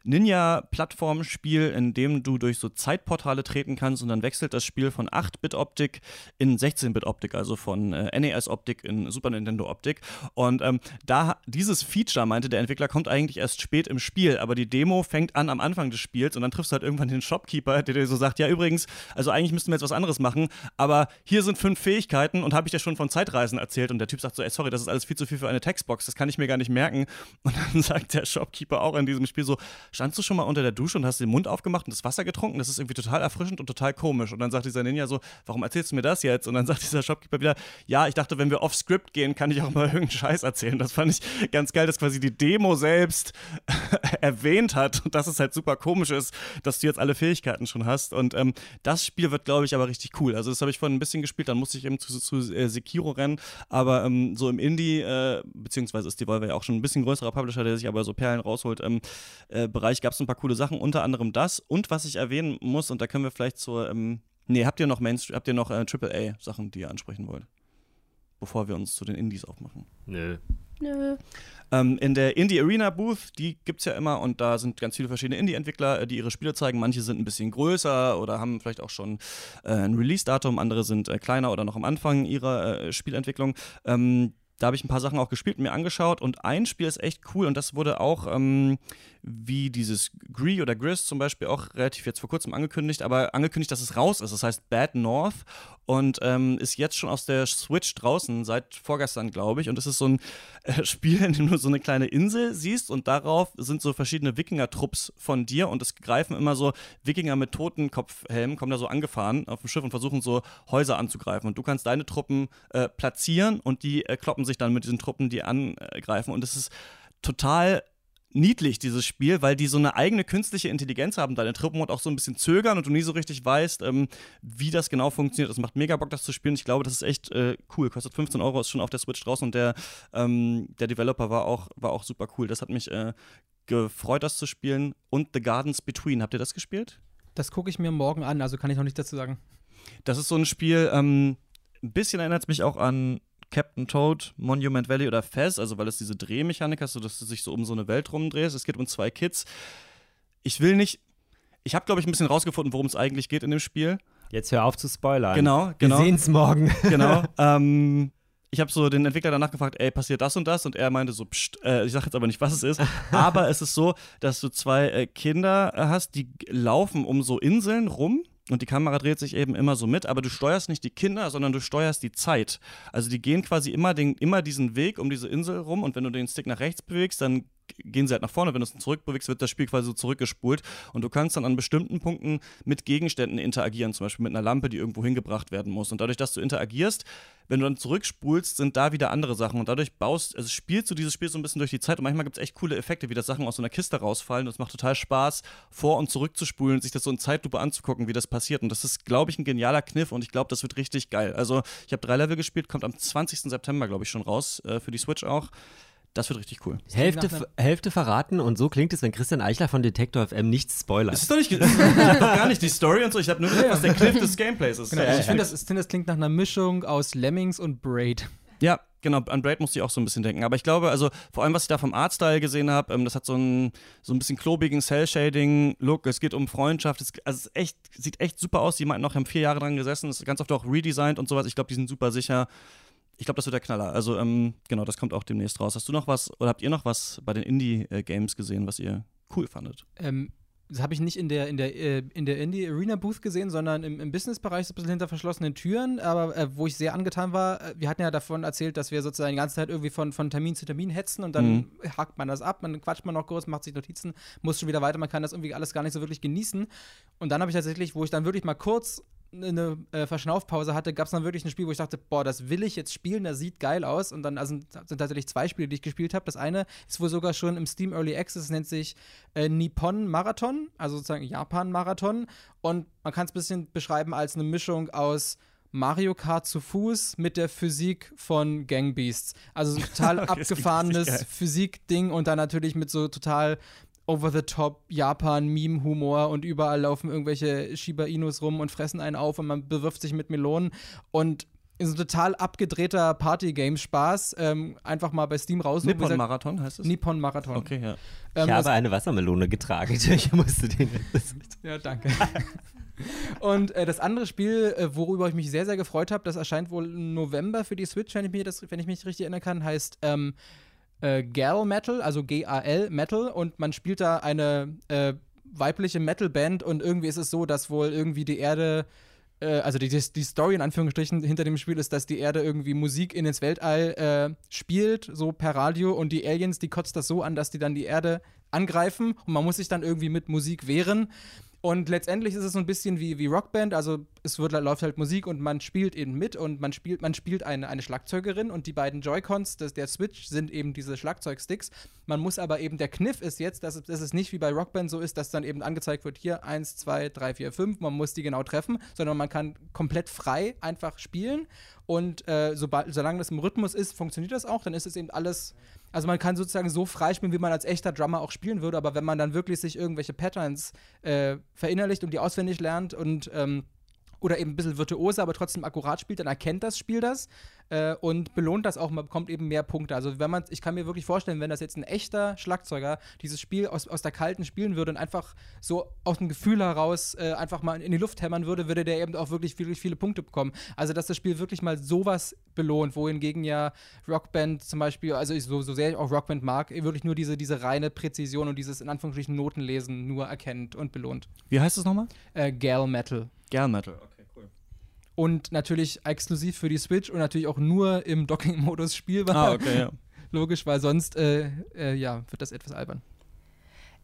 Ninja-Plattformspiel, in dem du durch so Zeitportale treten kannst und dann wechselt das Spiel von 8-Bit-Optik in 16-Bit-Optik, also von äh, NES-Optik in Super Nintendo-Optik. Und ähm, da dieses Feature, meinte der Entwickler, kommt eigentlich erst spät im Spiel, aber die Demo fängt an am Anfang des Spiels und dann triffst du halt irgendwann den Shopkeeper, der dir so sagt, ja übrigens, also eigentlich müssten wir jetzt was anderes machen, aber hier sind fünf Fähigkeiten und habe ich dir schon von Zeitreisen erzählt und der Typ sagt so, ey, sorry, das ist alles viel zu viel für eine Textbox, das kann ich mir gar nicht merken. Und dann sagt der Shopkeeper auch in diesem Spiel so, standst du schon mal unter der Dusche und hast den Mund aufgemacht und das Wasser getrunken? Das ist irgendwie total erfrischend und total komisch. Und dann sagt dieser Ninja so, warum erzählst du mir das jetzt? Und dann sagt dieser Shopkeeper wieder, ja, ich dachte, wenn wir off-Script gehen, kann ich auch mal irgendeinen Scheiß erzählen. Das fand ich ganz geil, dass quasi die Demo selbst erwähnt hat und dass es halt super komisch ist, dass du jetzt alle Fähigkeiten schon hast. Und ähm, das Spiel wird, glaube ich, aber richtig cool. Also das habe ich vorhin ein bisschen gespielt, dann musste ich eben zu, zu äh, Sekiro rennen. Aber ähm, so im Indie, äh, beziehungsweise ist die Volvo ja auch schon ein bisschen größerer Publisher, der sich aber so Perlen rausholt, ähm, äh, Bereich gab es ein paar coole Sachen, unter anderem das. Und was ich erwähnen muss, und da können wir vielleicht zur, ähm, nee, habt ihr noch Mainstream, habt ihr noch äh, AAA-Sachen, die ihr ansprechen wollt? Bevor wir uns zu den Indies aufmachen. Nö. Nö. Ähm, in der Indie Arena Booth, die gibt es ja immer und da sind ganz viele verschiedene Indie-Entwickler, äh, die ihre Spiele zeigen. Manche sind ein bisschen größer oder haben vielleicht auch schon äh, ein Release-Datum, andere sind äh, kleiner oder noch am Anfang ihrer äh, Spielentwicklung. Ähm, da habe ich ein paar Sachen auch gespielt mir angeschaut und ein Spiel ist echt cool und das wurde auch ähm, wie dieses Gree oder Gris zum Beispiel auch relativ jetzt vor kurzem angekündigt, aber angekündigt, dass es raus ist. Das heißt Bad North und ähm, ist jetzt schon aus der Switch draußen, seit vorgestern, glaube ich. Und es ist so ein äh, Spiel, in dem du so eine kleine Insel siehst und darauf sind so verschiedene Wikinger-Trupps von dir und es greifen immer so Wikinger mit Totenkopfhelmen, kommen da so angefahren auf dem Schiff und versuchen so Häuser anzugreifen. Und du kannst deine Truppen äh, platzieren und die äh, kloppen sich dann mit diesen Truppen, die angreifen. Und es ist total niedlich, dieses Spiel, weil die so eine eigene künstliche Intelligenz haben, deine Truppen und auch so ein bisschen zögern und du nie so richtig weißt, ähm, wie das genau funktioniert. Es macht mega Bock, das zu spielen. Ich glaube, das ist echt äh, cool. Kostet 15 Euro, ist schon auf der Switch draußen und der, ähm, der Developer war auch, war auch super cool. Das hat mich äh, gefreut, das zu spielen. Und The Gardens Between, habt ihr das gespielt? Das gucke ich mir morgen an, also kann ich noch nichts dazu sagen. Das ist so ein Spiel, ähm, ein bisschen erinnert es mich auch an Captain Toad, Monument Valley oder Fez, also weil es diese Drehmechanik hast, dass du sich so um so eine Welt rumdrehst. Es geht um zwei Kids. Ich will nicht. Ich habe, glaube ich, ein bisschen rausgefunden, worum es eigentlich geht in dem Spiel. Jetzt hör auf zu spoilern. Genau, genau. Wir sehen es morgen. Genau. ähm, ich habe so den Entwickler danach gefragt, ey, passiert das und das? Und er meinte so, pst, äh, ich sage jetzt aber nicht, was es ist. aber es ist so, dass du zwei äh, Kinder hast, die laufen um so Inseln rum und die Kamera dreht sich eben immer so mit, aber du steuerst nicht die Kinder, sondern du steuerst die Zeit. Also die gehen quasi immer, den, immer diesen Weg um diese Insel rum und wenn du den Stick nach rechts bewegst, dann gehen sie halt nach vorne. Wenn du es zurückbewegst, wird das Spiel quasi so zurückgespult. Und du kannst dann an bestimmten Punkten mit Gegenständen interagieren, zum Beispiel mit einer Lampe, die irgendwo hingebracht werden muss. Und dadurch, dass du interagierst, wenn du dann zurückspulst, sind da wieder andere Sachen. Und dadurch baust, also spielst du dieses Spiel so ein bisschen durch die Zeit. Und manchmal gibt es echt coole Effekte, wie das Sachen aus so einer Kiste rausfallen. Und es macht total Spaß, vor- und zurückzuspulen, sich das so in Zeitlupe anzugucken, wie das passiert. Und das ist, glaube ich, ein genialer Kniff. Und ich glaube, das wird richtig geil. Also, ich habe drei Level gespielt, kommt am 20. September, glaube ich, schon raus, äh, für die Switch auch. Das wird richtig cool. Hälfte, Hälfte verraten und so klingt es, wenn Christian Eichler von Detektor FM nichts spoilert. Das ist doch nicht, ich habe doch gar nicht die Story und so, ich habe nur gesagt, was der Cliff des Gameplays ist. Genau, also ich finde, das, find, das klingt nach einer Mischung aus Lemmings und Braid. Ja, genau, an Braid musste ich auch so ein bisschen denken. Aber ich glaube, also vor allem, was ich da vom Artstyle gesehen habe, ähm, das hat so ein, so ein bisschen klobigen Cell-Shading-Look. Es geht um Freundschaft. Es, also es echt, sieht echt super aus. Die meinten noch, haben vier Jahre dran gesessen. Es ist ganz oft auch redesigned und sowas. Ich glaube, die sind super sicher ich glaube, das wird der Knaller. Also, ähm, genau, das kommt auch demnächst raus. Hast du noch was oder habt ihr noch was bei den Indie-Games gesehen, was ihr cool fandet? Ähm, das habe ich nicht in der, in der, äh, in der Indie-Arena-Booth gesehen, sondern im, im Business-Bereich, so ein bisschen hinter verschlossenen Türen, aber äh, wo ich sehr angetan war, äh, wir hatten ja davon erzählt, dass wir sozusagen die ganze Zeit irgendwie von, von Termin zu Termin hetzen und dann mhm. hakt man das ab, man quatscht man noch kurz, macht sich Notizen, muss schon wieder weiter, man kann das irgendwie alles gar nicht so wirklich genießen. Und dann habe ich tatsächlich, wo ich dann wirklich mal kurz eine äh, Verschnaufpause hatte, gab es dann wirklich ein Spiel, wo ich dachte, boah, das will ich jetzt spielen, das sieht geil aus. Und dann also, sind tatsächlich zwei Spiele, die ich gespielt habe. Das eine ist wohl sogar schon im Steam Early Access, nennt sich äh, Nippon Marathon, also sozusagen Japan Marathon. Und man kann es ein bisschen beschreiben als eine Mischung aus Mario Kart zu Fuß mit der Physik von Gang Beasts. Also so total okay, abgefahrenes Physik-Ding und dann natürlich mit so total over-the-top Japan-Meme-Humor und überall laufen irgendwelche Shiba Inus rum und fressen einen auf und man bewirft sich mit Melonen und ist ein total abgedrehter Party-Game-Spaß. Ähm, einfach mal bei Steam raus. Nippon-Marathon heißt es? Nippon-Marathon. Okay, ja. Ähm, ich habe eine Wassermelone getragen. Ich musste den. ja, danke. Und äh, das andere Spiel, äh, worüber ich mich sehr, sehr gefreut habe, das erscheint wohl im November für die Switch, wenn ich, mir das, wenn ich mich richtig erinnern kann, heißt ähm, äh, Gal Metal, also G-A-L Metal, und man spielt da eine äh, weibliche Metal-Band und irgendwie ist es so, dass wohl irgendwie die Erde äh, also die, die Story in Anführungsstrichen hinter dem Spiel ist, dass die Erde irgendwie Musik in ins Weltall äh, spielt, so per Radio und die Aliens, die kotzt das so an, dass die dann die Erde angreifen und man muss sich dann irgendwie mit Musik wehren. Und letztendlich ist es so ein bisschen wie, wie Rockband, also es wird, läuft halt Musik und man spielt eben mit und man spielt, man spielt eine, eine Schlagzeugerin und die beiden Joy-Cons der Switch sind eben diese Schlagzeugsticks. Man muss aber eben, der Kniff ist jetzt, dass, dass es nicht wie bei Rockband so ist, dass dann eben angezeigt wird, hier 1, 2, 3, 4, 5, man muss die genau treffen, sondern man kann komplett frei einfach spielen. Und äh, sobald, solange das im Rhythmus ist, funktioniert das auch, dann ist es eben alles also man kann sozusagen so freispielen, wie man als echter Drummer auch spielen würde, aber wenn man dann wirklich sich irgendwelche Patterns äh, verinnerlicht und die auswendig lernt und ähm, oder eben ein bisschen virtuoser, aber trotzdem akkurat spielt, dann erkennt das Spiel das äh, und belohnt das auch, man bekommt eben mehr Punkte. Also wenn man, ich kann mir wirklich vorstellen, wenn das jetzt ein echter Schlagzeuger dieses Spiel aus, aus der Kalten spielen würde und einfach so aus dem Gefühl heraus äh, einfach mal in die Luft hämmern würde, würde der eben auch wirklich, wirklich viele Punkte bekommen. Also dass das Spiel wirklich mal sowas belohnt, wohingegen ja Rockband zum Beispiel, also ich, so, so sehr ich auch Rockband mag, wirklich nur diese, diese reine Präzision und dieses in Anführungsstrichen Notenlesen nur erkennt und belohnt. Wie heißt es nochmal? Äh, Gal Metal. Gal Metal, okay. Und natürlich exklusiv für die Switch und natürlich auch nur im Docking-Modus spielbar. Ah, okay, ja. Logisch, weil sonst äh, äh, ja, wird das etwas albern.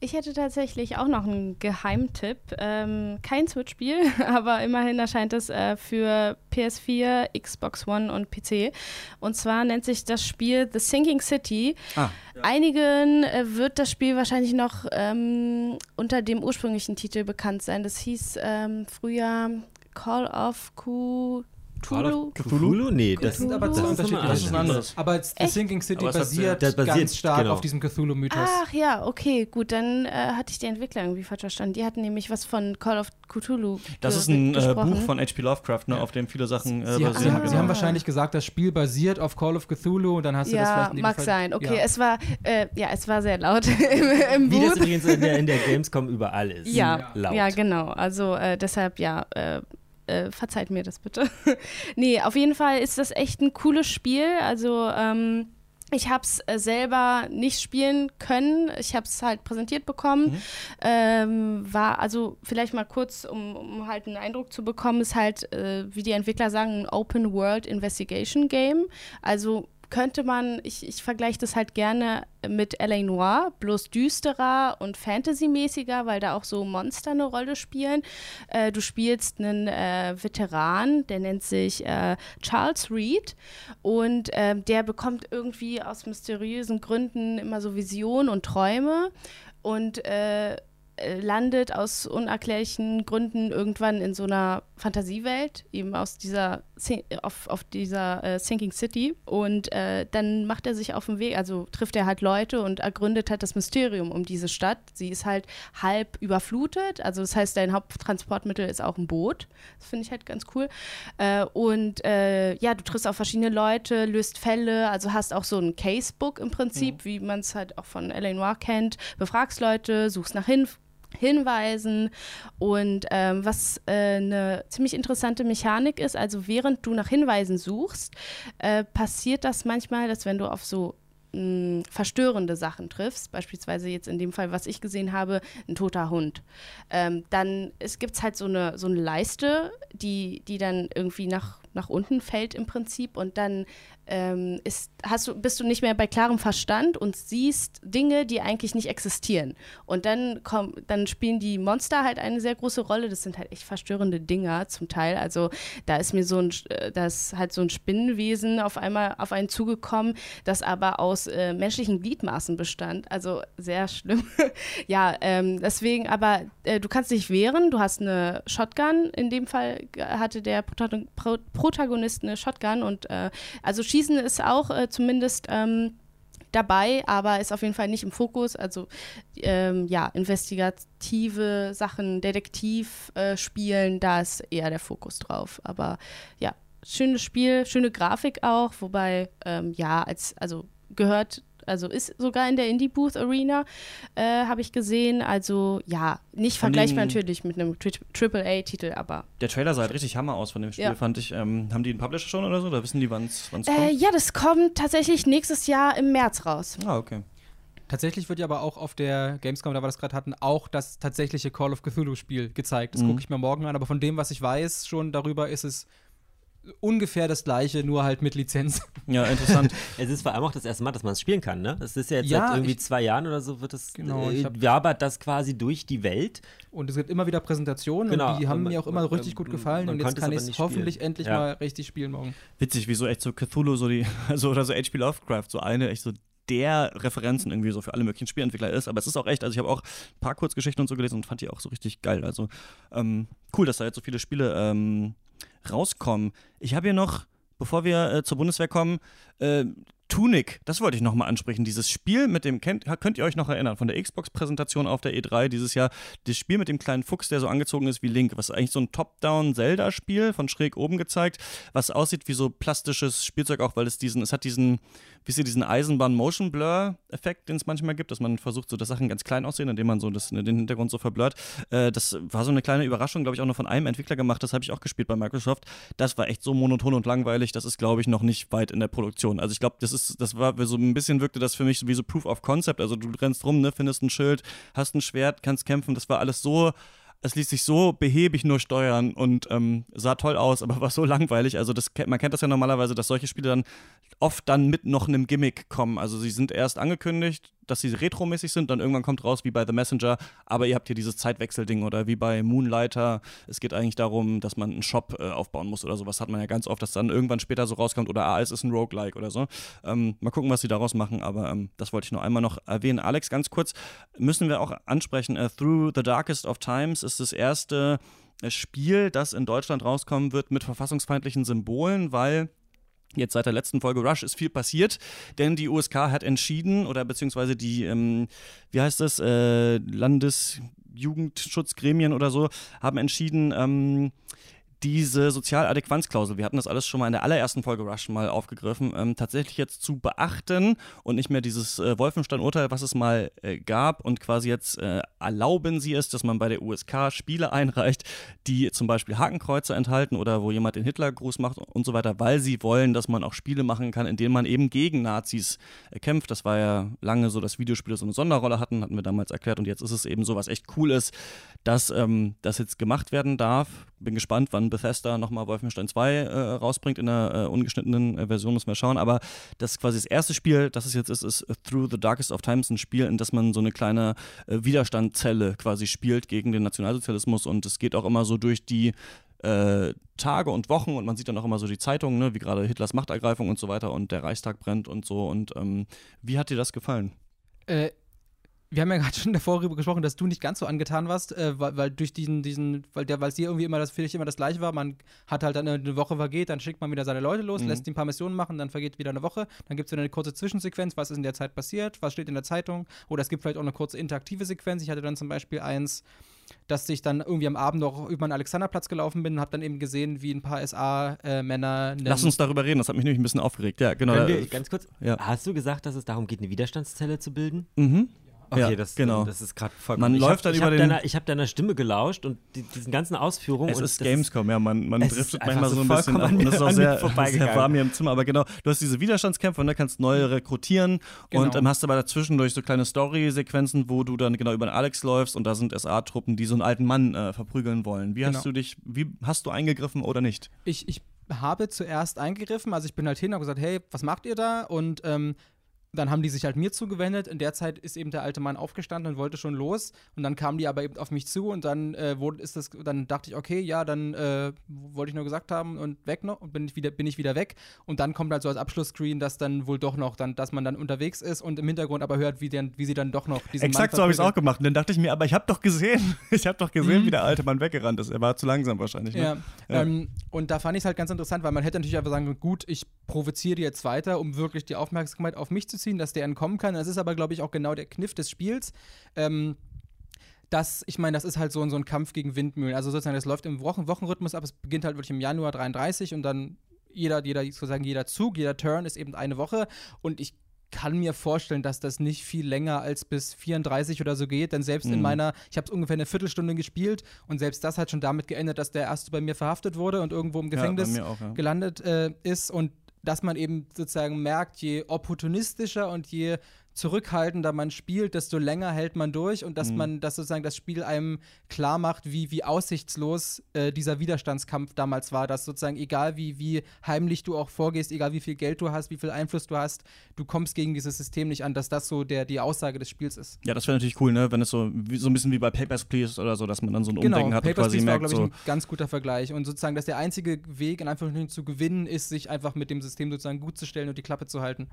Ich hätte tatsächlich auch noch einen Geheimtipp. Ähm, kein Switch-Spiel, aber immerhin erscheint es äh, für PS4, Xbox One und PC. Und zwar nennt sich das Spiel The Sinking City. Ah, ja. Einigen äh, wird das Spiel wahrscheinlich noch ähm, unter dem ursprünglichen Titel bekannt sein. Das hieß ähm, früher Call of Cthulhu. Cthulhu? Cthulhu? Nee, das sind aber zwei unterschiedliche. Das ist ein anderes. Aber The Sinking City basiert, das basiert ganz stark genau. auf diesem Cthulhu-Mythos. Ach ja, okay, gut, dann äh, hatte ich die Entwickler irgendwie falsch verstanden. Die hatten nämlich was von Call of Cthulhu Das ist ein äh, Buch von H.P. Lovecraft, ne, auf dem viele Sachen äh, Sie, basieren. Sie, ah. Sie, haben wahrscheinlich gesagt, das Spiel basiert auf Call of Cthulhu und dann hast du ja, das vielleicht in mag Fall, sein. Okay, ja. es war äh, ja, es war sehr laut im, im Wie das übrigens in der, in der Gamescom überall ist. Ja, laut. ja genau. Also äh, deshalb ja äh, verzeiht mir das bitte. nee, auf jeden Fall ist das echt ein cooles Spiel. Also, ähm, ich habe es äh, selber nicht spielen können. Ich habe es halt präsentiert bekommen. Mhm. Ähm, war also vielleicht mal kurz, um, um, halt einen Eindruck zu bekommen, ist halt, äh, wie die Entwickler sagen, ein Open World Investigation Game. Also könnte man, ich, ich vergleiche das halt gerne mit L.A. Noir, bloß düsterer und fantasymäßiger, weil da auch so Monster eine Rolle spielen. Äh, du spielst einen äh, Veteran, der nennt sich äh, Charles Reed und äh, der bekommt irgendwie aus mysteriösen Gründen immer so Visionen und Träume und äh, äh, landet aus unerklärlichen Gründen irgendwann in so einer Fantasiewelt, eben aus dieser auf, auf dieser äh, Sinking City. Und äh, dann macht er sich auf den Weg, also trifft er halt Leute und ergründet halt das Mysterium um diese Stadt. Sie ist halt halb überflutet, also das heißt, dein Haupttransportmittel ist auch ein Boot. Das finde ich halt ganz cool. Äh, und äh, ja, du triffst auf verschiedene Leute, löst Fälle, also hast auch so ein Casebook im Prinzip, mhm. wie man es halt auch von L.A. Noir kennt, befragst Leute, suchst nach Hinweisen hinweisen. Und ähm, was äh, eine ziemlich interessante Mechanik ist, also während du nach Hinweisen suchst, äh, passiert das manchmal, dass wenn du auf so mh, verstörende Sachen triffst, beispielsweise jetzt in dem Fall, was ich gesehen habe, ein toter Hund, ähm, dann gibt es halt so eine, so eine Leiste, die, die dann irgendwie nach, nach unten fällt im Prinzip und dann ähm, ist, hast du, bist du nicht mehr bei klarem Verstand und siehst Dinge, die eigentlich nicht existieren. Und dann, komm, dann spielen die Monster halt eine sehr große Rolle. Das sind halt echt verstörende Dinger zum Teil. Also da ist mir so ein, äh, da ist halt so ein Spinnenwesen auf einmal auf einen zugekommen, das aber aus äh, menschlichen Gliedmaßen bestand. Also sehr schlimm. ja, ähm, deswegen, aber äh, du kannst dich wehren. Du hast eine Shotgun. In dem Fall hatte der Protagonist eine Shotgun und äh, also Schießen ist auch äh, zumindest ähm, dabei, aber ist auf jeden Fall nicht im Fokus. Also ähm, ja, investigative Sachen, Detektiv äh, spielen, da ist eher der Fokus drauf. Aber ja, schönes Spiel, schöne Grafik auch, wobei ähm, ja, als also gehört also ist sogar in der Indie Booth Arena, äh, habe ich gesehen. Also ja, nicht von vergleichbar natürlich mit einem AAA-Titel, aber. Der Trailer sah halt richtig Hammer aus von dem Spiel, ja. fand ich. Ähm, haben die einen Publisher schon oder so? Oder wissen die, wann es kommt? Äh, ja, das kommt tatsächlich nächstes Jahr im März raus. Ah, okay. Tatsächlich wird ja aber auch auf der Gamescom, da wir das gerade hatten, auch das tatsächliche Call of Cthulhu-Spiel gezeigt. Das mhm. gucke ich mir morgen an. Aber von dem, was ich weiß, schon darüber ist es ungefähr das gleiche, nur halt mit Lizenz. Ja, interessant. es ist vor allem auch das erste Mal, dass man es spielen kann, ne? Es ist ja jetzt ja, seit irgendwie ich, zwei Jahren oder so wird es genau, äh, wabert das quasi durch die Welt. Und es gibt immer wieder Präsentationen genau, und die haben man, mir auch immer man, richtig gut gefallen und jetzt kann ich es hoffentlich spielen. endlich ja. mal richtig spielen morgen. Witzig, wie so echt so Cthulhu so die also oder so HP Lovecraft so eine echt so der Referenzen irgendwie so für alle möglichen Spielentwickler ist. Aber es ist auch echt, also ich habe auch ein paar Kurzgeschichten und so gelesen und fand die auch so richtig geil. Also ähm, cool, dass da jetzt so viele Spiele ähm, rauskommen. Ich habe hier noch, bevor wir äh, zur Bundeswehr kommen, äh, Tunic, das wollte ich nochmal ansprechen. Dieses Spiel mit dem, kennt, könnt ihr euch noch erinnern, von der Xbox-Präsentation auf der E3 dieses Jahr, das Spiel mit dem kleinen Fuchs, der so angezogen ist wie Link, was eigentlich so ein Top-Down-Zelda-Spiel von schräg oben gezeigt, was aussieht wie so plastisches Spielzeug auch, weil es diesen, es hat diesen, ihr, diesen Eisenbahn-Motion-Blur-Effekt, den es manchmal gibt, dass man versucht, so dass Sachen ganz klein aussehen, indem man so das, den Hintergrund so verblurrt. Äh, das war so eine kleine Überraschung, glaube ich, auch nur von einem Entwickler gemacht, das habe ich auch gespielt bei Microsoft. Das war echt so monoton und langweilig, das ist, glaube ich, noch nicht weit in der Produktion. Also ich glaube, das ist, das war so ein bisschen wirkte das für mich wie so Proof of Concept. Also du rennst rum, ne, findest ein Schild, hast ein Schwert, kannst kämpfen. Das war alles so es ließ sich so behäbig nur steuern und ähm, sah toll aus, aber war so langweilig. Also das, man kennt das ja normalerweise, dass solche Spiele dann oft dann mit noch einem Gimmick kommen. Also sie sind erst angekündigt, dass sie retromäßig sind, dann irgendwann kommt raus wie bei The Messenger, aber ihr habt hier dieses Zeitwechselding oder wie bei Moonlighter. Es geht eigentlich darum, dass man einen Shop äh, aufbauen muss oder sowas. Hat man ja ganz oft, dass dann irgendwann später so rauskommt oder ah, es ist ein Roguelike oder so. Ähm, mal gucken, was sie daraus machen, aber ähm, das wollte ich nur einmal noch erwähnen. Alex, ganz kurz müssen wir auch ansprechen. Uh, Through the Darkest of Times ist das erste äh, Spiel, das in Deutschland rauskommen wird mit verfassungsfeindlichen Symbolen, weil Jetzt seit der letzten Folge Rush ist viel passiert, denn die USK hat entschieden, oder beziehungsweise die, ähm, wie heißt das, äh, Landesjugendschutzgremien oder so, haben entschieden, ähm, diese Sozialadäquanzklausel, wir hatten das alles schon mal in der allerersten Folge Rush mal aufgegriffen, ähm, tatsächlich jetzt zu beachten und nicht mehr dieses äh, Wolfenstein-Urteil, was es mal äh, gab und quasi jetzt äh, erlauben sie es, dass man bei der USK Spiele einreicht, die zum Beispiel Hakenkreuze enthalten oder wo jemand den Hitlergruß macht und so weiter, weil sie wollen, dass man auch Spiele machen kann, in denen man eben gegen Nazis äh, kämpft. Das war ja lange so, dass Videospiele so eine Sonderrolle hatten, hatten wir damals erklärt und jetzt ist es eben so was echt cool ist, dass ähm, das jetzt gemacht werden darf. Bin gespannt, wann Bethesda nochmal Wolfenstein 2 äh, rausbringt in der äh, ungeschnittenen äh, Version, müssen wir schauen. Aber das quasi das erste Spiel, das es jetzt ist, ist Through the Darkest of Times, ein Spiel, in das man so eine kleine äh, Widerstandszelle quasi spielt gegen den Nationalsozialismus. Und es geht auch immer so durch die äh, Tage und Wochen und man sieht dann auch immer so die Zeitungen, ne, wie gerade Hitlers Machtergreifung und so weiter und der Reichstag brennt und so. Und ähm, wie hat dir das gefallen? Äh, wir haben ja gerade schon davor darüber gesprochen, dass du nicht ganz so angetan warst, äh, weil, weil, durch diesen, diesen, weil der, weil es dir irgendwie immer das, vielleicht immer das gleiche war. Man hat halt dann eine Woche vergeht, dann schickt man wieder seine Leute los, mhm. lässt die ein paar Missionen machen, dann vergeht wieder eine Woche, dann gibt es wieder eine kurze Zwischensequenz, was ist in der Zeit passiert, was steht in der Zeitung, oder es gibt vielleicht auch eine kurze interaktive Sequenz. Ich hatte dann zum Beispiel eins, dass ich dann irgendwie am Abend noch über den Alexanderplatz gelaufen bin und habe dann eben gesehen, wie ein paar SA-Männer. Äh, Lass uns darüber reden, das hat mich nämlich ein bisschen aufgeregt. Ja, genau. Wir, ganz kurz, ja. hast du gesagt, dass es darum geht, eine Widerstandszelle zu bilden? Mhm. Okay, Ja, das, genau. das ist gerade vollkommen. Man ich läuft hab, dann über hab den- Deiner, ich habe deiner Stimme gelauscht und die, diesen ganzen Ausführungen. Es und ist das Gamescom, ja, man, man driftet manchmal so so ein bisschen ab an und es ist auch sehr, sehr warm hier im Zimmer. Aber genau, du hast diese Widerstandskämpfe und da kannst neue rekrutieren Genau. und ähm, hast aber dazwischendurch so kleine Story-Sequenzen, wo du dann genau über den Alex läufst und da sind SA-Truppen, die so einen alten Mann äh, verprügeln wollen. Wie Genau. hast du dich, wie hast du eingegriffen oder nicht? Ich, ich habe zuerst eingegriffen, also ich bin halt hin und habe gesagt, hey, was macht ihr da? Und ähm, dann haben die sich halt mir zugewendet. In der Zeit ist eben der alte Mann aufgestanden und wollte schon los. Und dann kamen die aber eben auf mich zu und dann äh, wurde, ist das, dann dachte ich, okay, ja, dann äh, wollte ich nur gesagt haben und weg noch und bin ich wieder, bin ich wieder weg. Und dann kommt halt so als Abschlussscreen, dass dann wohl doch noch, dann, dass man dann unterwegs ist und im Hintergrund aber hört, wie, denn, wie sie dann doch noch diesen Exakt Mann so habe ich es auch gemacht. Und dann dachte ich mir, aber ich habe doch gesehen, ich habe doch gesehen, Mhm. wie der alte Mann weggerannt ist. Er war zu langsam wahrscheinlich. Ne? Ja, Ja. Ähm, und da fand ich es halt ganz interessant, weil man hätte natürlich einfach sagen können, gut, ich provoziere jetzt weiter, um wirklich die Aufmerksamkeit auf mich zu ziehen, dass der entkommen kann. Das ist aber, glaube ich, auch genau der Kniff des Spiels. Ähm, das, ich meine, das ist halt so, so ein Kampf gegen Windmühlen. Also sozusagen, das läuft im Wochen Wochenrhythmus ab. Es beginnt halt wirklich im Januar 33 und dann jeder, jeder, sozusagen jeder Zug, jeder Turn ist eben eine Woche. Und ich kann mir vorstellen, dass das nicht viel länger als bis 34 oder so geht, denn selbst in Mhm. meiner, ich habe es ungefähr eine Viertelstunde gespielt und selbst das hat schon damit geendet, dass der erste bei mir verhaftet wurde und irgendwo im Gefängnis Ja, auch, ja. gelandet äh, ist und dass man eben sozusagen merkt, je opportunistischer und je zurückhaltender man spielt, desto länger hält man durch und Mhm. dass man, dass sozusagen das Spiel einem klar macht, wie, wie aussichtslos äh, dieser Widerstandskampf damals war, dass sozusagen egal wie, wie heimlich du auch vorgehst, egal wie viel Geld du hast, wie viel Einfluss du hast, du kommst gegen dieses System nicht an, dass das so der, die Aussage des Spiels ist. Ja, das wäre natürlich cool, ne? wenn es so, wie, so ein bisschen wie bei Papers, Please oder so, dass man dann so ein Umdenken Genau, hat und Papers, quasi Please war, merkt, glaube ich, so, ein ganz guter Vergleich. Und sozusagen, dass der einzige Weg, in Anführungsstrichen zu gewinnen, ist, sich einfach mit dem System sozusagen gut zu stellen und die Klappe zu halten.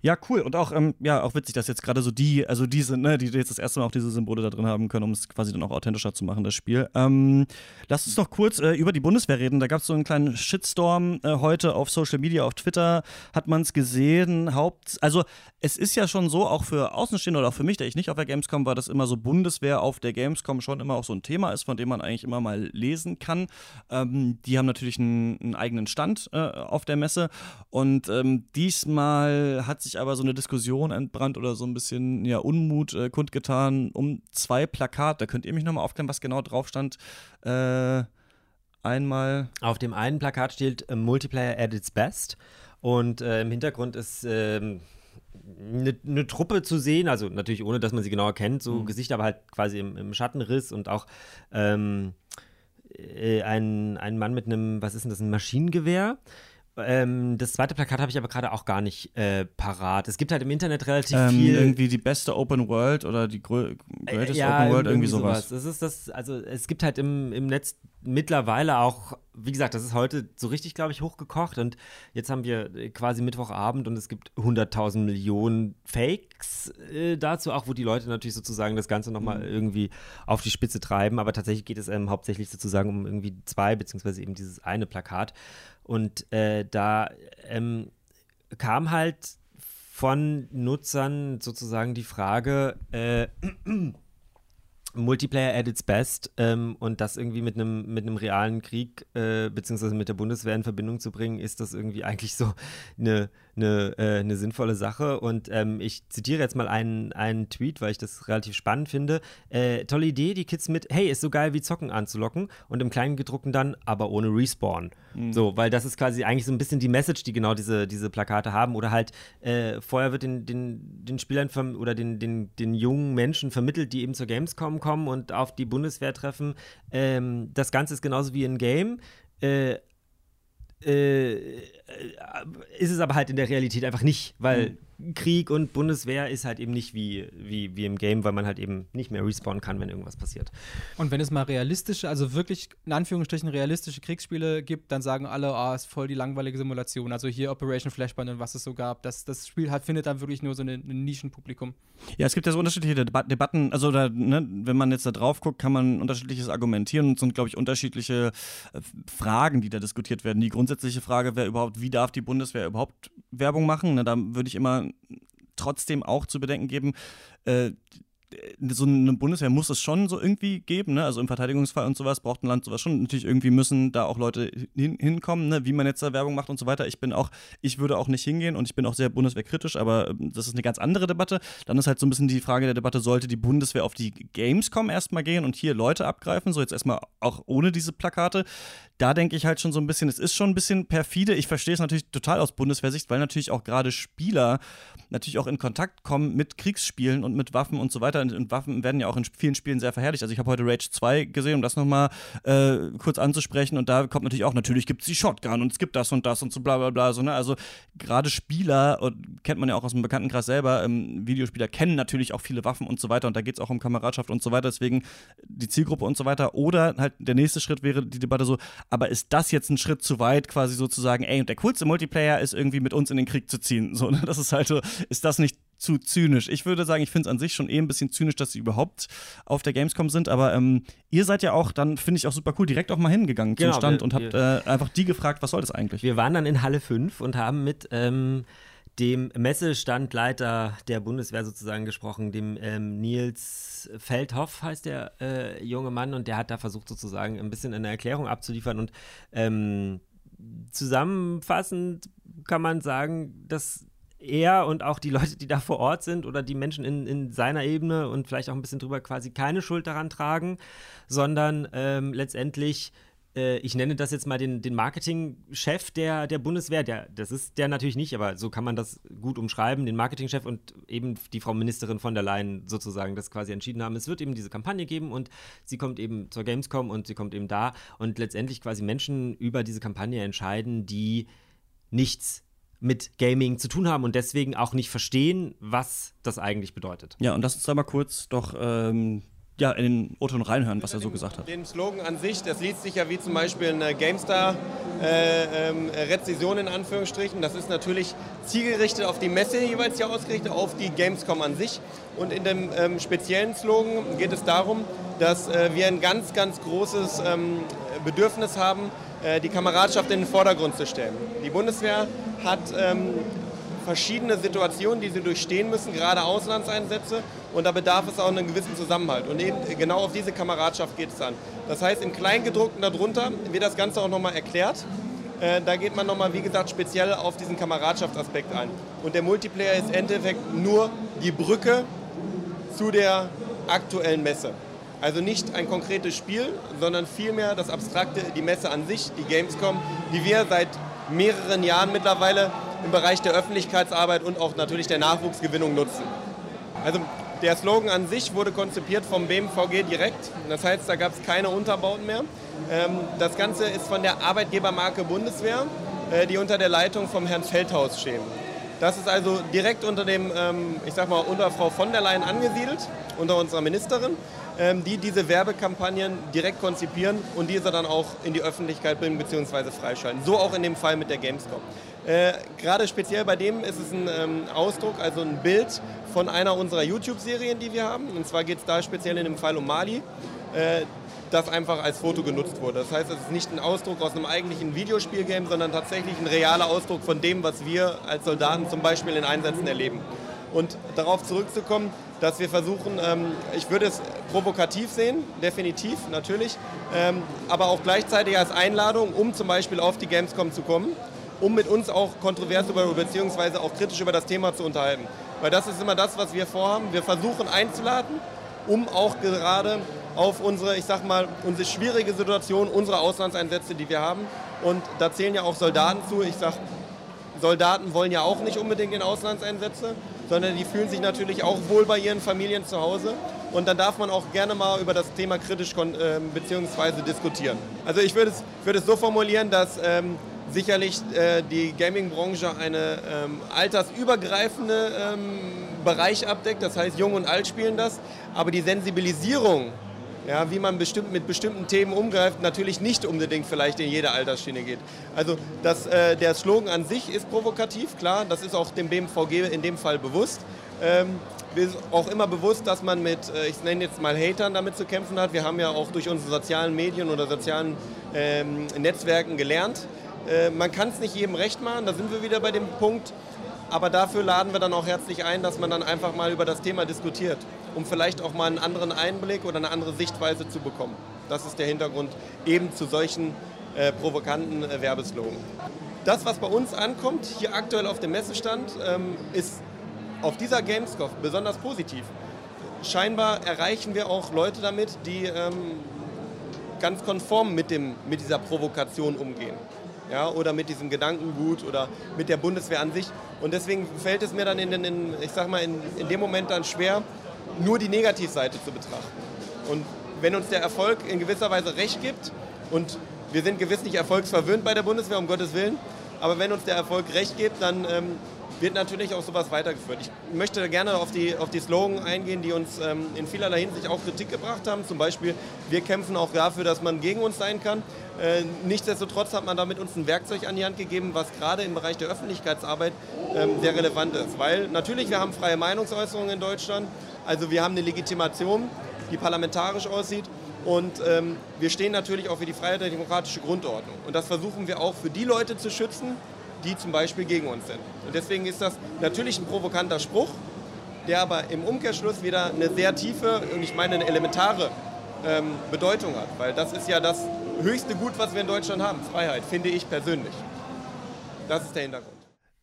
Ja, cool. Und auch, ähm, ja, auch witzig, dass jetzt gerade so die, also diese, ne, die jetzt das erste Mal auch diese Symbole da drin haben können, um es quasi dann auch authentischer zu machen, das Spiel. Ähm, lass uns noch kurz äh, über die Bundeswehr reden. Da gab es so einen kleinen Shitstorm äh, heute auf Social Media, auf Twitter hat man es gesehen. Haupt, also es ist ja schon so, auch für Außenstehende oder auch für mich, der ich nicht auf der Gamescom war, dass immer so Bundeswehr auf der Gamescom schon immer auch so ein Thema ist, von dem man eigentlich immer mal lesen kann. Ähm, die haben natürlich einen, einen eigenen Stand äh, auf der Messe und ähm, diesmal hat sich aber so eine Diskussion entbrannt oder so ein bisschen ja, Unmut äh, kundgetan um zwei Plakate. Könnt ihr mich nochmal aufklären, was genau drauf stand? Äh, einmal. Auf dem einen Plakat steht äh, Multiplayer at its best und äh, im Hintergrund ist ähm, eine ne Truppe zu sehen, also natürlich ohne, dass man sie genauer kennt, so Gesicht, aber halt quasi im, im Schattenriss und auch ähm, äh, ein, ein Mann mit einem, was ist denn das, ein Maschinengewehr. Ähm, das zweite Plakat habe ich aber gerade auch gar nicht äh, parat. Es gibt halt im Internet relativ Ähm, viel. irgendwie die beste Open World oder die grö greatest Äh, Open World, irgendwie sowas. Das ist das, also es gibt halt im, im Netz mittlerweile auch, wie gesagt, das ist heute so richtig, glaube ich, hochgekocht und jetzt haben wir äh, quasi Mittwochabend und es gibt 100.000 Millionen Fakes äh, dazu, auch wo die Leute natürlich sozusagen das Ganze nochmal irgendwie auf die Spitze treiben, aber tatsächlich geht es ähm, hauptsächlich sozusagen um irgendwie zwei, beziehungsweise eben dieses eine Plakat und äh, da ähm, kam halt von Nutzern sozusagen die Frage, äh, Multiplayer at its best ähm, und das irgendwie mit einem mit einem realen Krieg äh, beziehungsweise mit der Bundeswehr in Verbindung zu bringen, ist das irgendwie eigentlich so eine eine, äh, eine sinnvolle Sache. Und ähm, ich zitiere jetzt mal einen, einen Tweet, weil ich das relativ spannend finde. Äh, tolle Idee, die Kids mit, hey, ist so geil wie Zocken anzulocken und im Kleingedruckten dann, aber ohne Respawn. So, weil das ist quasi eigentlich so ein bisschen die Message, die genau diese, diese Plakate haben. Oder halt, äh, vorher wird den, den, den Spielern oder den, den, den jungen Menschen vermittelt, die eben zur Gamescom kommen und auf die Bundeswehr treffen. Ähm, das Ganze ist genauso wie in Game. Äh, äh, ist es aber halt in der Realität einfach nicht, weil Krieg und Bundeswehr ist halt eben nicht wie, wie, wie im Game, weil man halt eben nicht mehr respawnen kann, wenn irgendwas passiert. Und wenn es mal realistische, also wirklich in Anführungsstrichen realistische Kriegsspiele gibt, dann sagen alle, ah, ist voll die langweilige Simulation. Also hier Operation Flashpoint und was es so gab. Das, das Spiel hat, findet dann wirklich nur so ein Nischenpublikum. Ja, es gibt ja so unterschiedliche Deba Debatten. Also, da, ne, wenn man jetzt da drauf guckt, kann man unterschiedliches argumentieren und es sind, glaube ich, unterschiedliche äh, Fragen, die da diskutiert werden. Die grundsätzliche Frage wäre überhaupt, wie darf die Bundeswehr überhaupt Werbung machen? Ne, da würde ich immer trotzdem auch zu bedenken geben, äh, so eine Bundeswehr muss es schon so irgendwie geben, ne? Also im Verteidigungsfall und sowas braucht ein Land sowas schon. Natürlich irgendwie müssen da auch Leute hin, hinkommen, ne? Wie man jetzt da Werbung macht und so weiter. Ich bin auch, ich würde auch nicht hingehen und ich bin auch sehr bundeswehrkritisch, aber ähm, das ist eine ganz andere Debatte. Dann ist halt so ein bisschen die Frage der Debatte, sollte die Bundeswehr auf die Gamescom erstmal gehen und hier Leute abgreifen, so jetzt erstmal auch ohne diese Plakate. Da denke ich halt schon so ein bisschen, es ist schon ein bisschen perfide. Ich verstehe es natürlich total aus Bundeswehrsicht, weil natürlich auch gerade Spieler natürlich auch in Kontakt kommen mit Kriegsspielen und mit Waffen und so weiter. Und Waffen werden ja auch in vielen Spielen sehr verherrlicht. Also ich habe heute Rage 2 gesehen, um das nochmal äh, kurz anzusprechen. Und da kommt natürlich auch, natürlich gibt es die Shotgun und es gibt das und das und so bla bla bla. So, ne? Also gerade Spieler, und kennt man ja auch aus dem Bekanntenkreis selber, ähm, Videospieler kennen natürlich auch viele Waffen und so weiter. Und da geht es auch um Kameradschaft und so weiter. Deswegen die Zielgruppe und so weiter. Oder halt der nächste Schritt wäre die Debatte so, aber ist das jetzt ein Schritt zu weit, quasi sozusagen, ey, und der coolste Multiplayer ist irgendwie mit uns in den Krieg zu ziehen. So, ne? Das ist halt so, ist das nicht zu zynisch. Ich würde sagen, ich finde es an sich schon eh ein bisschen zynisch, dass sie überhaupt auf der Gamescom sind, aber ähm, ihr seid ja auch, dann finde ich auch super cool, direkt auch mal hingegangen genau, zum Stand wir, und habt äh, einfach die gefragt, was soll das eigentlich? Wir waren dann in Halle 5 und haben mit ähm, dem Messestandleiter der Bundeswehr sozusagen gesprochen, dem ähm, Nils Feldhoff heißt der äh, junge Mann und der hat da versucht sozusagen ein bisschen eine Erklärung abzuliefern und ähm, zusammenfassend kann man sagen, dass er und auch die Leute, die da vor Ort sind oder die Menschen in, in seiner Ebene und vielleicht auch ein bisschen drüber quasi keine Schuld daran tragen, sondern ähm, letztendlich äh, ich nenne das jetzt mal den, den Marketingchef der, der Bundeswehr. Der, das ist der natürlich nicht, aber so kann man das gut umschreiben. Den Marketingchef und eben die Frau Ministerin von der Leyen sozusagen das quasi entschieden haben. Es wird eben diese Kampagne geben und sie kommt eben zur Gamescom und sie kommt eben da und letztendlich quasi Menschen über diese Kampagne entscheiden, die nichts mit Gaming zu tun haben und deswegen auch nicht verstehen, was das eigentlich bedeutet. Ja, und lass uns da mal kurz doch ähm, ja, in den O-Ton reinhören, was er so gesagt hat. Den Slogan an sich, das liest sich ja wie zum Beispiel eine GameStar-Rezession äh, ähm, in Anführungsstrichen. Das ist natürlich zielgerichtet auf die Messe jeweils hier ausgerichtet, auf die Gamescom an sich. Und in dem ähm, speziellen Slogan geht es darum, dass äh, wir ein ganz, ganz großes ähm, Bedürfnis haben, die Kameradschaft in den Vordergrund zu stellen. Die Bundeswehr hat ähm, verschiedene Situationen, die sie durchstehen müssen, gerade Auslandseinsätze. Und da bedarf es auch einen gewissen Zusammenhalt. Und eben genau auf diese Kameradschaft geht es an. Das heißt, im Kleingedruckten darunter wird das Ganze auch nochmal erklärt. Äh, da geht man nochmal, wie gesagt, speziell auf diesen Kameradschaftsaspekt ein. Und der Multiplayer ist im Endeffekt nur die Brücke zu der aktuellen Messe. Also nicht ein konkretes Spiel, sondern vielmehr das Abstrakte, die Messe an sich, die Gamescom, die wir seit mehreren Jahren mittlerweile im Bereich der Öffentlichkeitsarbeit und auch natürlich der Nachwuchsgewinnung nutzen. Also der Slogan an sich wurde konzipiert vom BMVG direkt. Das heißt, da gab es keine Unterbauten mehr. Ähm, das Ganze ist von der Arbeitgebermarke Bundeswehr, äh, die unter der Leitung vom Herrn Feldhaus stehen. Das ist also direkt unter dem, ähm, ich sag mal, unter Frau von der Leyen angesiedelt, unter unserer Ministerin, die diese Werbekampagnen direkt konzipieren und diese dann auch in die Öffentlichkeit bringen bzw. freischalten. So auch in dem Fall mit der Gamescom. Äh, Gerade speziell bei dem ist es ein ähm, Ausdruck, also ein Bild von einer unserer YouTube-Serien, die wir haben. Und zwar geht es da speziell in dem Fall um Mali. Äh, das einfach als Foto genutzt wurde. Das heißt, es ist nicht ein Ausdruck aus einem eigentlichen Videospielgame, sondern tatsächlich ein realer Ausdruck von dem, was wir als Soldaten zum Beispiel in Einsätzen erleben. Und darauf zurückzukommen, dass wir versuchen, ähm, ich würde es provokativ sehen, definitiv, natürlich, ähm, aber auch gleichzeitig als Einladung, um zum Beispiel auf die Gamescom zu kommen, um mit uns auch kontrovers über, beziehungsweise auch kritisch über das Thema zu unterhalten. Weil das ist immer das, was wir vorhaben. Wir versuchen einzuladen, um auch gerade auf unsere, ich sag mal, unsere schwierige Situation, unsere Auslandseinsätze, die wir haben. Und da zählen ja auch Soldaten zu. Ich sag, Soldaten wollen ja auch nicht unbedingt in Auslandseinsätze, sondern die fühlen sich natürlich auch wohl bei ihren Familien zu Hause. Und dann darf man auch gerne mal über das Thema kritisch äh, beziehungsweise diskutieren. Also ich würde es, würd es so formulieren, dass ähm, sicherlich äh, die Gaming-Branche eine ähm, altersübergreifende ähm, Bereich abdeckt. Das heißt, Jung und Alt spielen das. Aber die Sensibilisierung ja, wie man bestimmt mit bestimmten Themen umgreift, natürlich nicht unbedingt vielleicht in jede Altersschiene geht. Also das, äh, der Slogan an sich ist provokativ, klar, das ist auch dem BMVG in dem Fall bewusst. Ähm, mir ist auch immer bewusst, dass man mit, äh, ich nenne jetzt mal Hatern damit zu kämpfen hat. Wir haben ja auch durch unsere sozialen Medien oder sozialen ähm, Netzwerken gelernt. Äh, man kann es nicht jedem recht machen, da sind wir wieder bei dem Punkt. Aber dafür laden wir dann auch herzlich ein, dass man dann einfach mal über das Thema diskutiert um vielleicht auch mal einen anderen Einblick oder eine andere Sichtweise zu bekommen. Das ist der Hintergrund eben zu solchen äh, provokanten äh, Werbeslogan. Das, was bei uns ankommt, hier aktuell auf dem Messestand, ähm, ist auf dieser Gamescom besonders positiv. Scheinbar erreichen wir auch Leute damit, die ähm, ganz konform mit, dem, mit dieser Provokation umgehen. Ja, oder mit diesem Gedankengut oder mit der Bundeswehr an sich. Und deswegen fällt es mir dann in, in ich sag mal, in, in dem Moment dann schwer, nur die Negativseite zu betrachten. Und wenn uns der Erfolg in gewisser Weise recht gibt, und wir sind gewiss nicht erfolgsverwöhnt bei der Bundeswehr, um Gottes Willen, aber wenn uns der Erfolg recht gibt, dann ähm, wird natürlich auch sowas weitergeführt. Ich möchte gerne auf die, auf die Slogan eingehen, die uns ähm, in vielerlei Hinsicht auch Kritik gebracht haben. Zum Beispiel, wir kämpfen auch dafür, dass man gegen uns sein kann. Äh, nichtsdestotrotz hat man damit uns ein Werkzeug an die Hand gegeben, was gerade im Bereich der Öffentlichkeitsarbeit ähm, sehr relevant ist. Weil natürlich, wir haben freie Meinungsäußerung in Deutschland, also wir haben eine Legitimation, die parlamentarisch aussieht. Und ähm, wir stehen natürlich auch für die freie demokratische Grundordnung. Und das versuchen wir auch für die Leute zu schützen, die zum Beispiel gegen uns sind. Und deswegen ist das natürlich ein provokanter Spruch, der aber im Umkehrschluss wieder eine sehr tiefe und ich meine eine elementare ähm, Bedeutung hat. Weil das ist ja das höchste Gut, was wir in Deutschland haben, Freiheit, finde ich persönlich. Das ist der Hintergrund.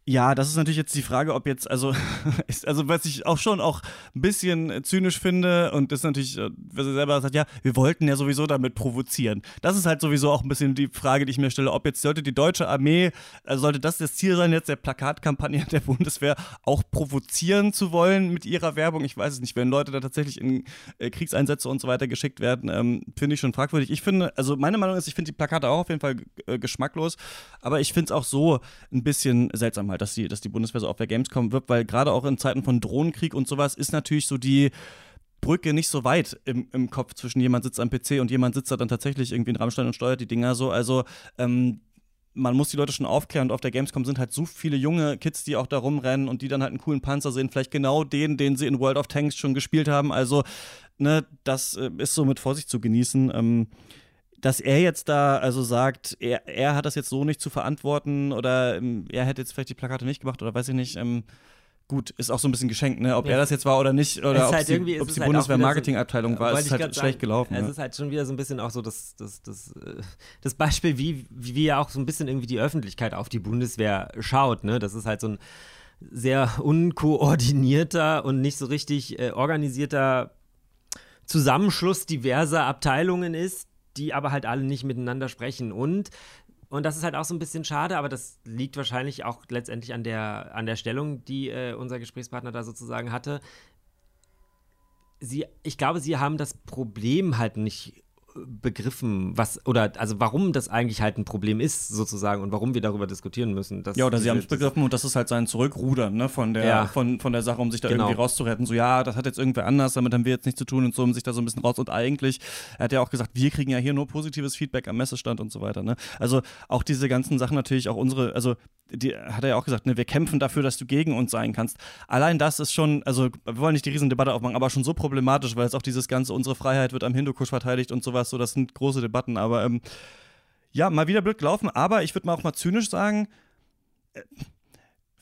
Ja, das ist natürlich jetzt die Frage, ob jetzt, also, also was ich auch schon auch ein bisschen zynisch finde und das natürlich, äh, was er selber sagt, ja, wir wollten ja sowieso damit provozieren. Das ist halt sowieso auch ein bisschen die Frage, die ich mir stelle, ob jetzt sollte die deutsche Armee, also sollte das das Ziel sein, jetzt der Plakatkampagne der Bundeswehr auch provozieren zu wollen mit ihrer Werbung? Ich weiß es nicht, wenn Leute da tatsächlich in äh, Kriegseinsätze und so weiter geschickt werden, ähm, finde ich schon fragwürdig. Ich finde, also meine Meinung ist, ich finde die Plakate auch auf jeden Fall geschmacklos, aber ich finde es auch so ein bisschen seltsam halt, dass die, dass die Bundeswehr so auf der Gamescom wirbt, weil gerade auch in Zeiten von Drohnenkrieg und sowas ist natürlich so die Brücke nicht so weit im, im Kopf zwischen jemand sitzt am PC und jemand sitzt da dann tatsächlich irgendwie in Rammstein und steuert die Dinger so. Also ähm, man muss die Leute schon aufklären und auf der Gamescom sind halt so viele junge Kids, die auch da rumrennen und die dann halt einen coolen Panzer sehen, vielleicht genau den, den sie in World of Tanks schon gespielt haben. Also, ne, das äh, ist so mit Vorsicht zu genießen. Ähm, dass er jetzt da also sagt, er, er hat das jetzt so nicht zu verantworten oder ähm, er hätte jetzt vielleicht die Plakate nicht gemacht oder weiß ich nicht. Ähm, gut, ist auch so ein bisschen geschenkt, ne? Ob ja. er das jetzt war oder nicht oder ob halt die, die halt Bundeswehr-Marketing-Abteilung war, ist halt schlecht sagen, gelaufen. Es ja. ist halt schon wieder so ein bisschen auch so das, das, das, äh, das Beispiel, wie, wie ja auch so ein bisschen irgendwie die Öffentlichkeit auf die Bundeswehr schaut, ne? Das ist halt so ein sehr unkoordinierter und nicht so richtig äh, organisierter Zusammenschluss diverser Abteilungen ist, die aber halt alle nicht miteinander sprechen. Und, und das ist halt auch so ein bisschen schade, aber das liegt wahrscheinlich auch letztendlich an der, an der Stellung, die äh, unser Gesprächspartner da sozusagen hatte. Sie, ich glaube, sie haben das Problem halt nicht begriffen, was oder also warum das eigentlich halt ein Problem ist sozusagen und warum wir darüber diskutieren müssen. ja, oder sie haben es begriffen und das ist halt sein Zurückrudern ne, von der ja. von, von der Sache, um sich da genau. irgendwie rauszuretten. So ja, das hat jetzt irgendwer anders, damit haben wir jetzt nichts zu tun und so, um sich da so ein bisschen raus. Und eigentlich, er hat ja auch gesagt, wir kriegen ja hier nur positives Feedback am Messestand und so weiter. Ne? Also auch diese ganzen Sachen natürlich auch unsere, also die hat er ja auch gesagt, ne, wir kämpfen dafür, dass du gegen uns sein kannst. Allein das ist schon, also wir wollen nicht die Riesendebatte aufmachen, aber schon so problematisch, weil es auch dieses ganze, unsere Freiheit wird am Hindukusch verteidigt und sowas, so das sind große Debatten, aber ähm, ja, mal wieder blöd gelaufen, aber ich würde mal auch mal zynisch sagen, äh,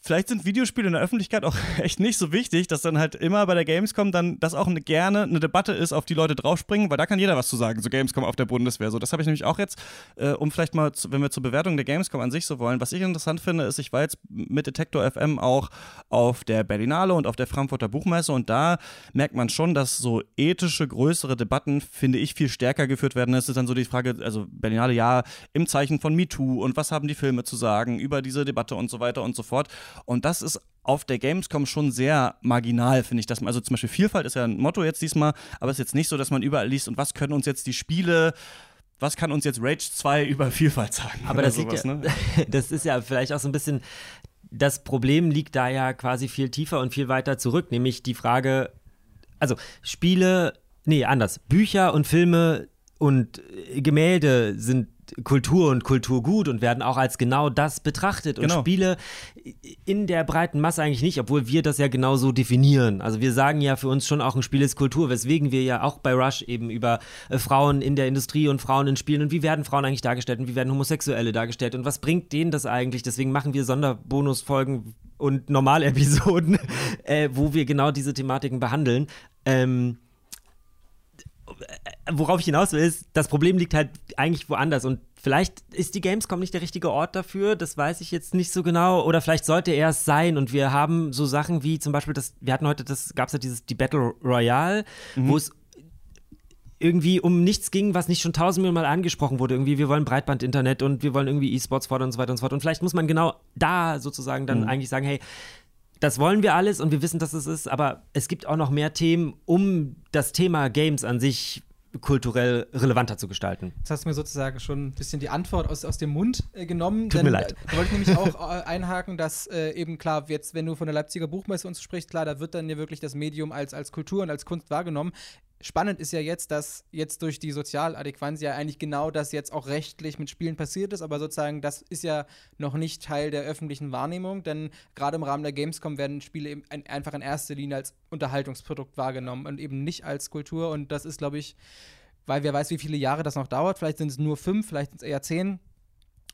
vielleicht sind Videospiele in der Öffentlichkeit auch echt nicht so wichtig, dass dann halt immer bei der Gamescom dann das auch eine, gerne eine Debatte ist, auf die Leute draufspringen, weil da kann jeder was zu sagen, so Gamescom auf der Bundeswehr. So, das habe ich nämlich auch jetzt, äh, um vielleicht mal, zu, wenn wir zur Bewertung der Gamescom an sich so wollen, was ich interessant finde, ist, ich war jetzt mit Detektor FM auch auf der Berlinale und auf der Frankfurter Buchmesse und da merkt man schon, dass so ethische, größere Debatten, finde ich, viel stärker geführt werden. Es ist dann so die Frage, also Berlinale ja im Zeichen von MeToo und was haben die Filme zu sagen über diese Debatte und so weiter und so fort. Und das ist auf der Gamescom schon sehr marginal, finde ich. Dass man, also zum Beispiel Vielfalt ist ja ein Motto jetzt diesmal, aber es ist jetzt nicht so, dass man überall liest und was können uns jetzt die Spiele was kann uns jetzt Rage 2 über Vielfalt sagen? Aber das, sowas, ja, ne? das ist ja vielleicht auch so ein bisschen, das Problem liegt da ja quasi viel tiefer und viel weiter zurück, nämlich die Frage, also Spiele, nee, anders, Bücher und Filme und Gemälde sind Kultur und Kulturgut und werden auch als genau das betrachtet. Genau. Und Spiele in der breiten Masse eigentlich nicht, obwohl wir das ja genau so definieren. Also wir sagen ja für uns schon auch ein Spiel ist Kultur, weswegen wir ja auch bei Rush eben über äh, Frauen in der Industrie und Frauen in Spielen und wie werden Frauen eigentlich dargestellt und wie werden Homosexuelle dargestellt und was bringt denen das eigentlich? Deswegen machen wir Sonderbonusfolgen und Normalepisoden, äh, wo wir genau diese Thematiken behandeln. Ähm, worauf ich hinaus will, ist, das Problem liegt halt eigentlich woanders und vielleicht ist die Gamescom nicht der richtige Ort dafür, das weiß ich jetzt nicht so genau oder vielleicht sollte er es sein und wir haben so Sachen wie zum Beispiel das, wir hatten heute, das gab es ja dieses, die Battle Royale, mhm. wo es irgendwie um nichts ging, was nicht schon tausendmal Mal angesprochen wurde. Irgendwie, wir wollen Breitband-Internet und wir wollen irgendwie E-Sports fordern und so weiter und so fort. Und vielleicht muss man genau da sozusagen dann mhm. eigentlich sagen, hey, das wollen wir alles und wir wissen, dass es ist, aber es gibt auch noch mehr Themen, um das Thema Games an sich kulturell relevanter zu gestalten. Jetzt hast du mir sozusagen schon ein bisschen die Antwort aus, aus dem Mund äh, genommen. Tut denn, mir leid. Da wollte ich nämlich auch äh, einhaken, dass äh, eben klar, jetzt, wenn du von der Leipziger Buchmesse uns sprichst, klar, da wird dann ja wirklich das Medium als, als Kultur und als Kunst wahrgenommen. Spannend ist ja jetzt, dass jetzt durch die Sozialadäquanz ja eigentlich genau das jetzt auch rechtlich mit Spielen passiert ist, aber sozusagen das ist ja noch nicht Teil der öffentlichen Wahrnehmung, denn gerade im Rahmen der Gamescom werden Spiele einfach in erster Linie als Unterhaltungsprodukt wahrgenommen und eben nicht als Kultur und das ist, glaube ich, weil wer weiß, wie viele Jahre das noch dauert, vielleicht sind es nur fünf, vielleicht sind es eher zehn,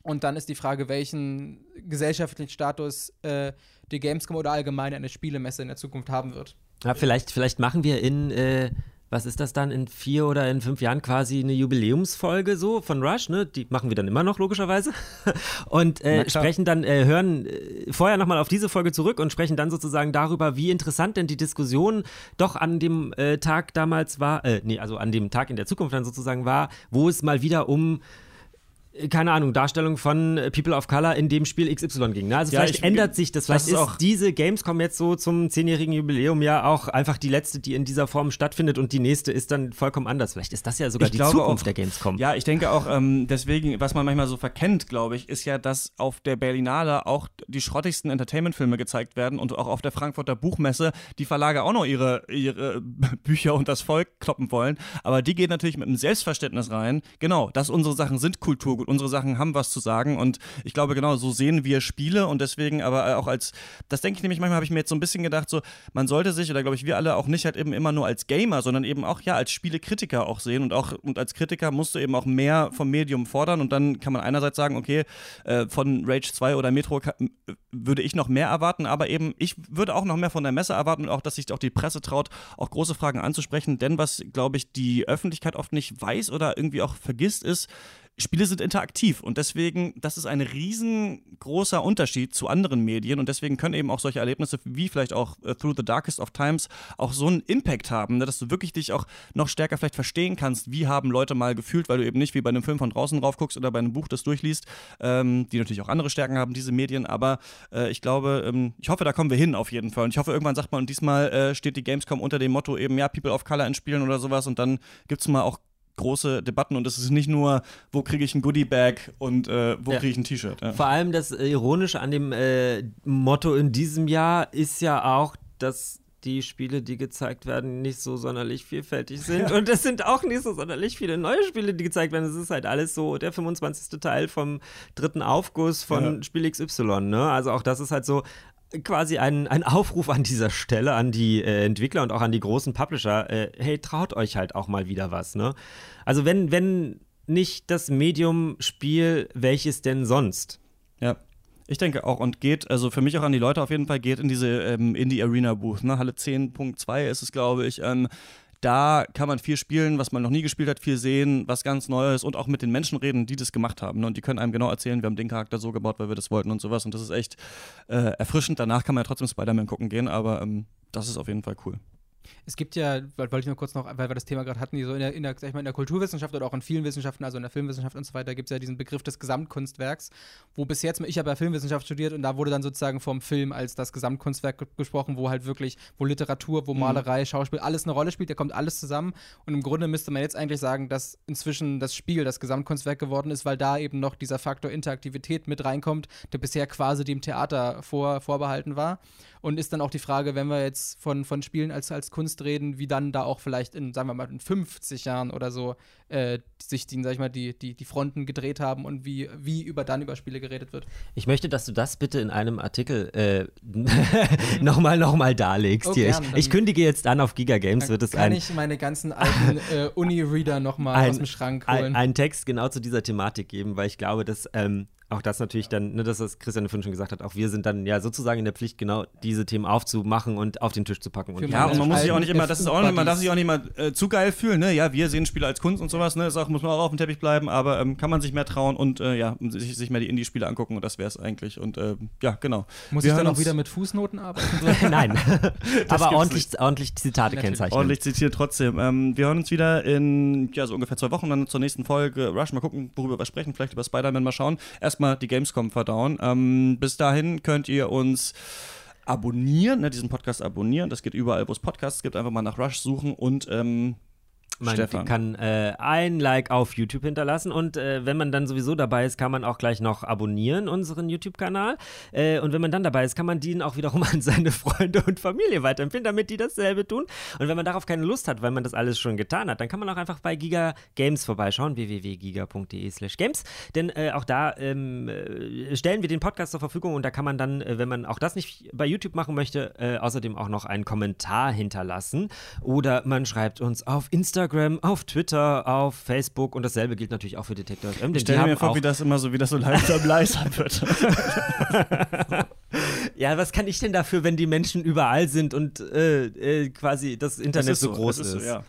und dann ist die Frage, welchen gesellschaftlichen Status äh, die Gamescom oder allgemein eine Spielemesse in der Zukunft haben wird. Ja, vielleicht, vielleicht machen wir in äh, was ist das dann in vier oder in fünf Jahren quasi eine Jubiläumsfolge so von Rush, ne? Die machen wir dann immer noch logischerweise und äh, sprechen dann äh, hören äh, vorher nochmal auf diese Folge zurück und sprechen dann sozusagen darüber, wie interessant denn die Diskussion doch an dem äh, Tag damals war, äh, nee, also an dem Tag in der Zukunft dann sozusagen war, wo es mal wieder um keine Ahnung, Darstellung von People of Color in dem Spiel XY ging. Ne? Also ja, vielleicht ich, ändert sich das. Vielleicht das ist, ist diese Gamescom jetzt so zum zehnjährigen Jubiläum ja auch einfach die letzte, die in dieser Form stattfindet und die nächste ist dann vollkommen anders. Vielleicht ist das ja sogar ich die Zukunft auch, der Gamescom. Ja, ich denke auch, ähm, deswegen, was man manchmal so verkennt, glaube ich, ist ja, dass auf der Berlinale auch die schrottigsten Entertainment-Filme gezeigt werden und auch auf der Frankfurter Buchmesse die Verlage auch noch ihre, ihre Bücher und das Volk kloppen wollen. Aber die gehen natürlich mit einem Selbstverständnis rein. Genau, dass unsere Sachen sind Kulturgut unsere Sachen haben was zu sagen. Und ich glaube genau, so sehen wir Spiele. Und deswegen aber auch als, das denke ich nämlich manchmal, habe ich mir jetzt so ein bisschen gedacht, so, man sollte sich, oder glaube ich wir alle auch nicht halt eben immer nur als Gamer, sondern eben auch ja als Spielekritiker auch sehen. Und auch und als Kritiker musst du eben auch mehr vom Medium fordern. Und dann kann man einerseits sagen, okay, äh, von Rage 2 oder Metro würde ich noch mehr erwarten, aber eben ich würde auch noch mehr von der Messe erwarten und auch, dass sich auch die Presse traut, auch große Fragen anzusprechen, denn was, glaube ich, die Öffentlichkeit oft nicht weiß oder irgendwie auch vergisst, ist, Spiele sind interaktiv und deswegen, das ist ein riesengroßer Unterschied zu anderen Medien und deswegen können eben auch solche Erlebnisse wie vielleicht auch uh, Through the Darkest of Times auch so einen Impact haben, ne, dass du wirklich dich auch noch stärker vielleicht verstehen kannst, wie haben Leute mal gefühlt, weil du eben nicht wie bei einem Film von draußen drauf guckst oder bei einem Buch das durchliest, ähm, die natürlich auch andere Stärken haben, diese Medien, aber äh, ich glaube, ähm, ich hoffe, da kommen wir hin auf jeden Fall. Und ich hoffe, irgendwann sagt man, und diesmal äh, steht die Gamescom unter dem Motto eben, ja, People of Color in Spielen oder sowas und dann gibt es mal auch große Debatten und es ist nicht nur, wo kriege ich ein Goodie-Bag und äh, wo ja. kriege ich ein T-Shirt. Ja. Vor allem das Ironische an dem äh, Motto in diesem Jahr ist ja auch, dass die Spiele, die gezeigt werden, nicht so sonderlich vielfältig sind. Und es sind auch nicht so sonderlich viele neue Spiele, die gezeigt werden. Es ist halt alles so der 25. Teil vom dritten Aufguss von ja. Spiel XY. Ne? Also auch das ist halt so, quasi ein, ein Aufruf an dieser Stelle an die äh, Entwickler und auch an die großen Publisher, äh, hey, traut euch halt auch mal wieder was, ne? Also wenn, wenn nicht das Medium-Spiel, welches denn sonst? Ja. Ich denke auch und geht, also für mich auch an die Leute auf jeden Fall, geht in diese ähm, Indie-Arena-Booth, ne? Halle 10.2 ist es, glaube ich. Ähm, da kann man viel spielen, was man noch nie gespielt hat, viel sehen, was ganz Neues und auch mit den Menschen reden, die das gemacht haben. Ne? Und die können einem genau erzählen, wir haben den Charakter so gebaut, weil wir das wollten und sowas. Und das ist echt äh, erfrischend. Danach kann man ja trotzdem Spider-Man gucken gehen, aber ähm, das ist auf jeden Fall cool. Es gibt ja, wollte ich nur kurz noch, weil wir das Thema gerade hatten, die so in der, in der, sag ich mal, in der Kulturwissenschaft oder auch in vielen Wissenschaften, also in der Filmwissenschaft und so weiter, gibt es ja diesen Begriff des Gesamtkunstwerks, wo bis jetzt, ich habe ja Filmwissenschaft studiert und da wurde dann sozusagen vom Film als das Gesamtkunstwerk gesprochen, wo halt wirklich, wo Literatur, wo mhm. Malerei, Schauspiel, alles eine Rolle spielt, da kommt alles zusammen und im Grunde müsste man jetzt eigentlich sagen, dass inzwischen das Spiel das Gesamtkunstwerk geworden ist, weil da eben noch dieser Faktor Interaktivität mit reinkommt, der bisher quasi dem Theater vor, vorbehalten war. Und ist dann auch die Frage, wenn wir jetzt von, von Spielen als, als Kunst reden, wie dann da auch vielleicht in, sagen wir mal, in 50 Jahren oder so äh, sich die, sag ich mal, die, die, die Fronten gedreht haben und wie, wie über dann über Spiele geredet wird. Ich möchte, dass du das bitte in einem Artikel äh, nochmal noch mal darlegst. Oh, hier. Ich, ich, kündige jetzt an, auf Giga Games wird es ein. Kann ich meine ganzen alten äh, Uni-Reader nochmal aus dem Schrank holen? Ein, einen Text genau zu dieser Thematik geben, weil ich glaube, dass ähm, auch das natürlich dann, ne, das, was Christian vorhin schon gesagt hat, auch wir sind dann ja sozusagen in der Pflicht, genau diese Themen aufzumachen und auf den Tisch zu packen. Und ja, und man muss sich auch nicht immer, das ist auch, man darf sich auch nicht immer äh, zu geil fühlen, ne? Ja, wir sehen Spiele als Kunst und sowas, ne? Ist auch, muss man auch auf dem Teppich bleiben, aber ähm, kann man sich mehr trauen und äh, ja, sich, sich mehr die Indie-Spiele angucken und das wäre es eigentlich. Und äh, ja, genau. Muss wir ich dann auch wieder mit Fußnoten arbeiten? Nein. aber ordentlich, ordentlich Zitate Natürlich. kennzeichnen. Ordentlich zitiert trotzdem. Ähm, wir hören uns wieder in ja, so ungefähr zwei Wochen dann zur nächsten Folge Rush. Mal gucken, worüber wir sprechen. Vielleicht über Spider-Man mal schauen. Erstmal die Gamescom verdauen. Ähm, bis dahin könnt ihr uns abonnieren, ne, diesen Podcast abonnieren. Das geht überall, wo es Podcasts gibt. Einfach mal nach Rush suchen und ähm, man Stefan. kann äh, ein Like auf YouTube hinterlassen und äh, wenn man dann sowieso dabei ist, kann man auch gleich noch abonnieren, unseren YouTube-Kanal. Äh, und wenn man dann dabei ist, kann man den auch wiederum an seine Freunde und Familie weiterempfehlen, damit die dasselbe tun. Und wenn man darauf keine Lust hat, weil man das alles schon getan hat, dann kann man auch einfach bei Giga Games vorbeischauen, www.giga.de/slash games. Denn äh, auch da ähm, äh, stellen wir den Podcast zur Verfügung und da kann man dann, äh, wenn man auch das nicht bei YouTube machen möchte, außerdem auch noch einen Kommentar hinterlassen. Oder man schreibt uns auf Instagram Instagram, auf Twitter, auf Facebook und dasselbe gilt natürlich auch für Detektor FM. Ich stelle mir vor, wie das immer so, wie das so langsam leiser wird. ja, was kann ich denn dafür, wenn die Menschen überall sind und äh, äh, quasi das Internet das so, so, groß ist? ist. So, ja.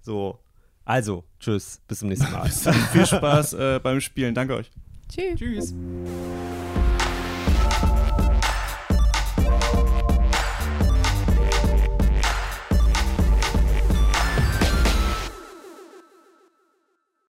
so, also, tschüss, bis zum nächsten Mal. Viel Spaß äh, beim Spielen. Danke euch. Tschüss. Tschüss.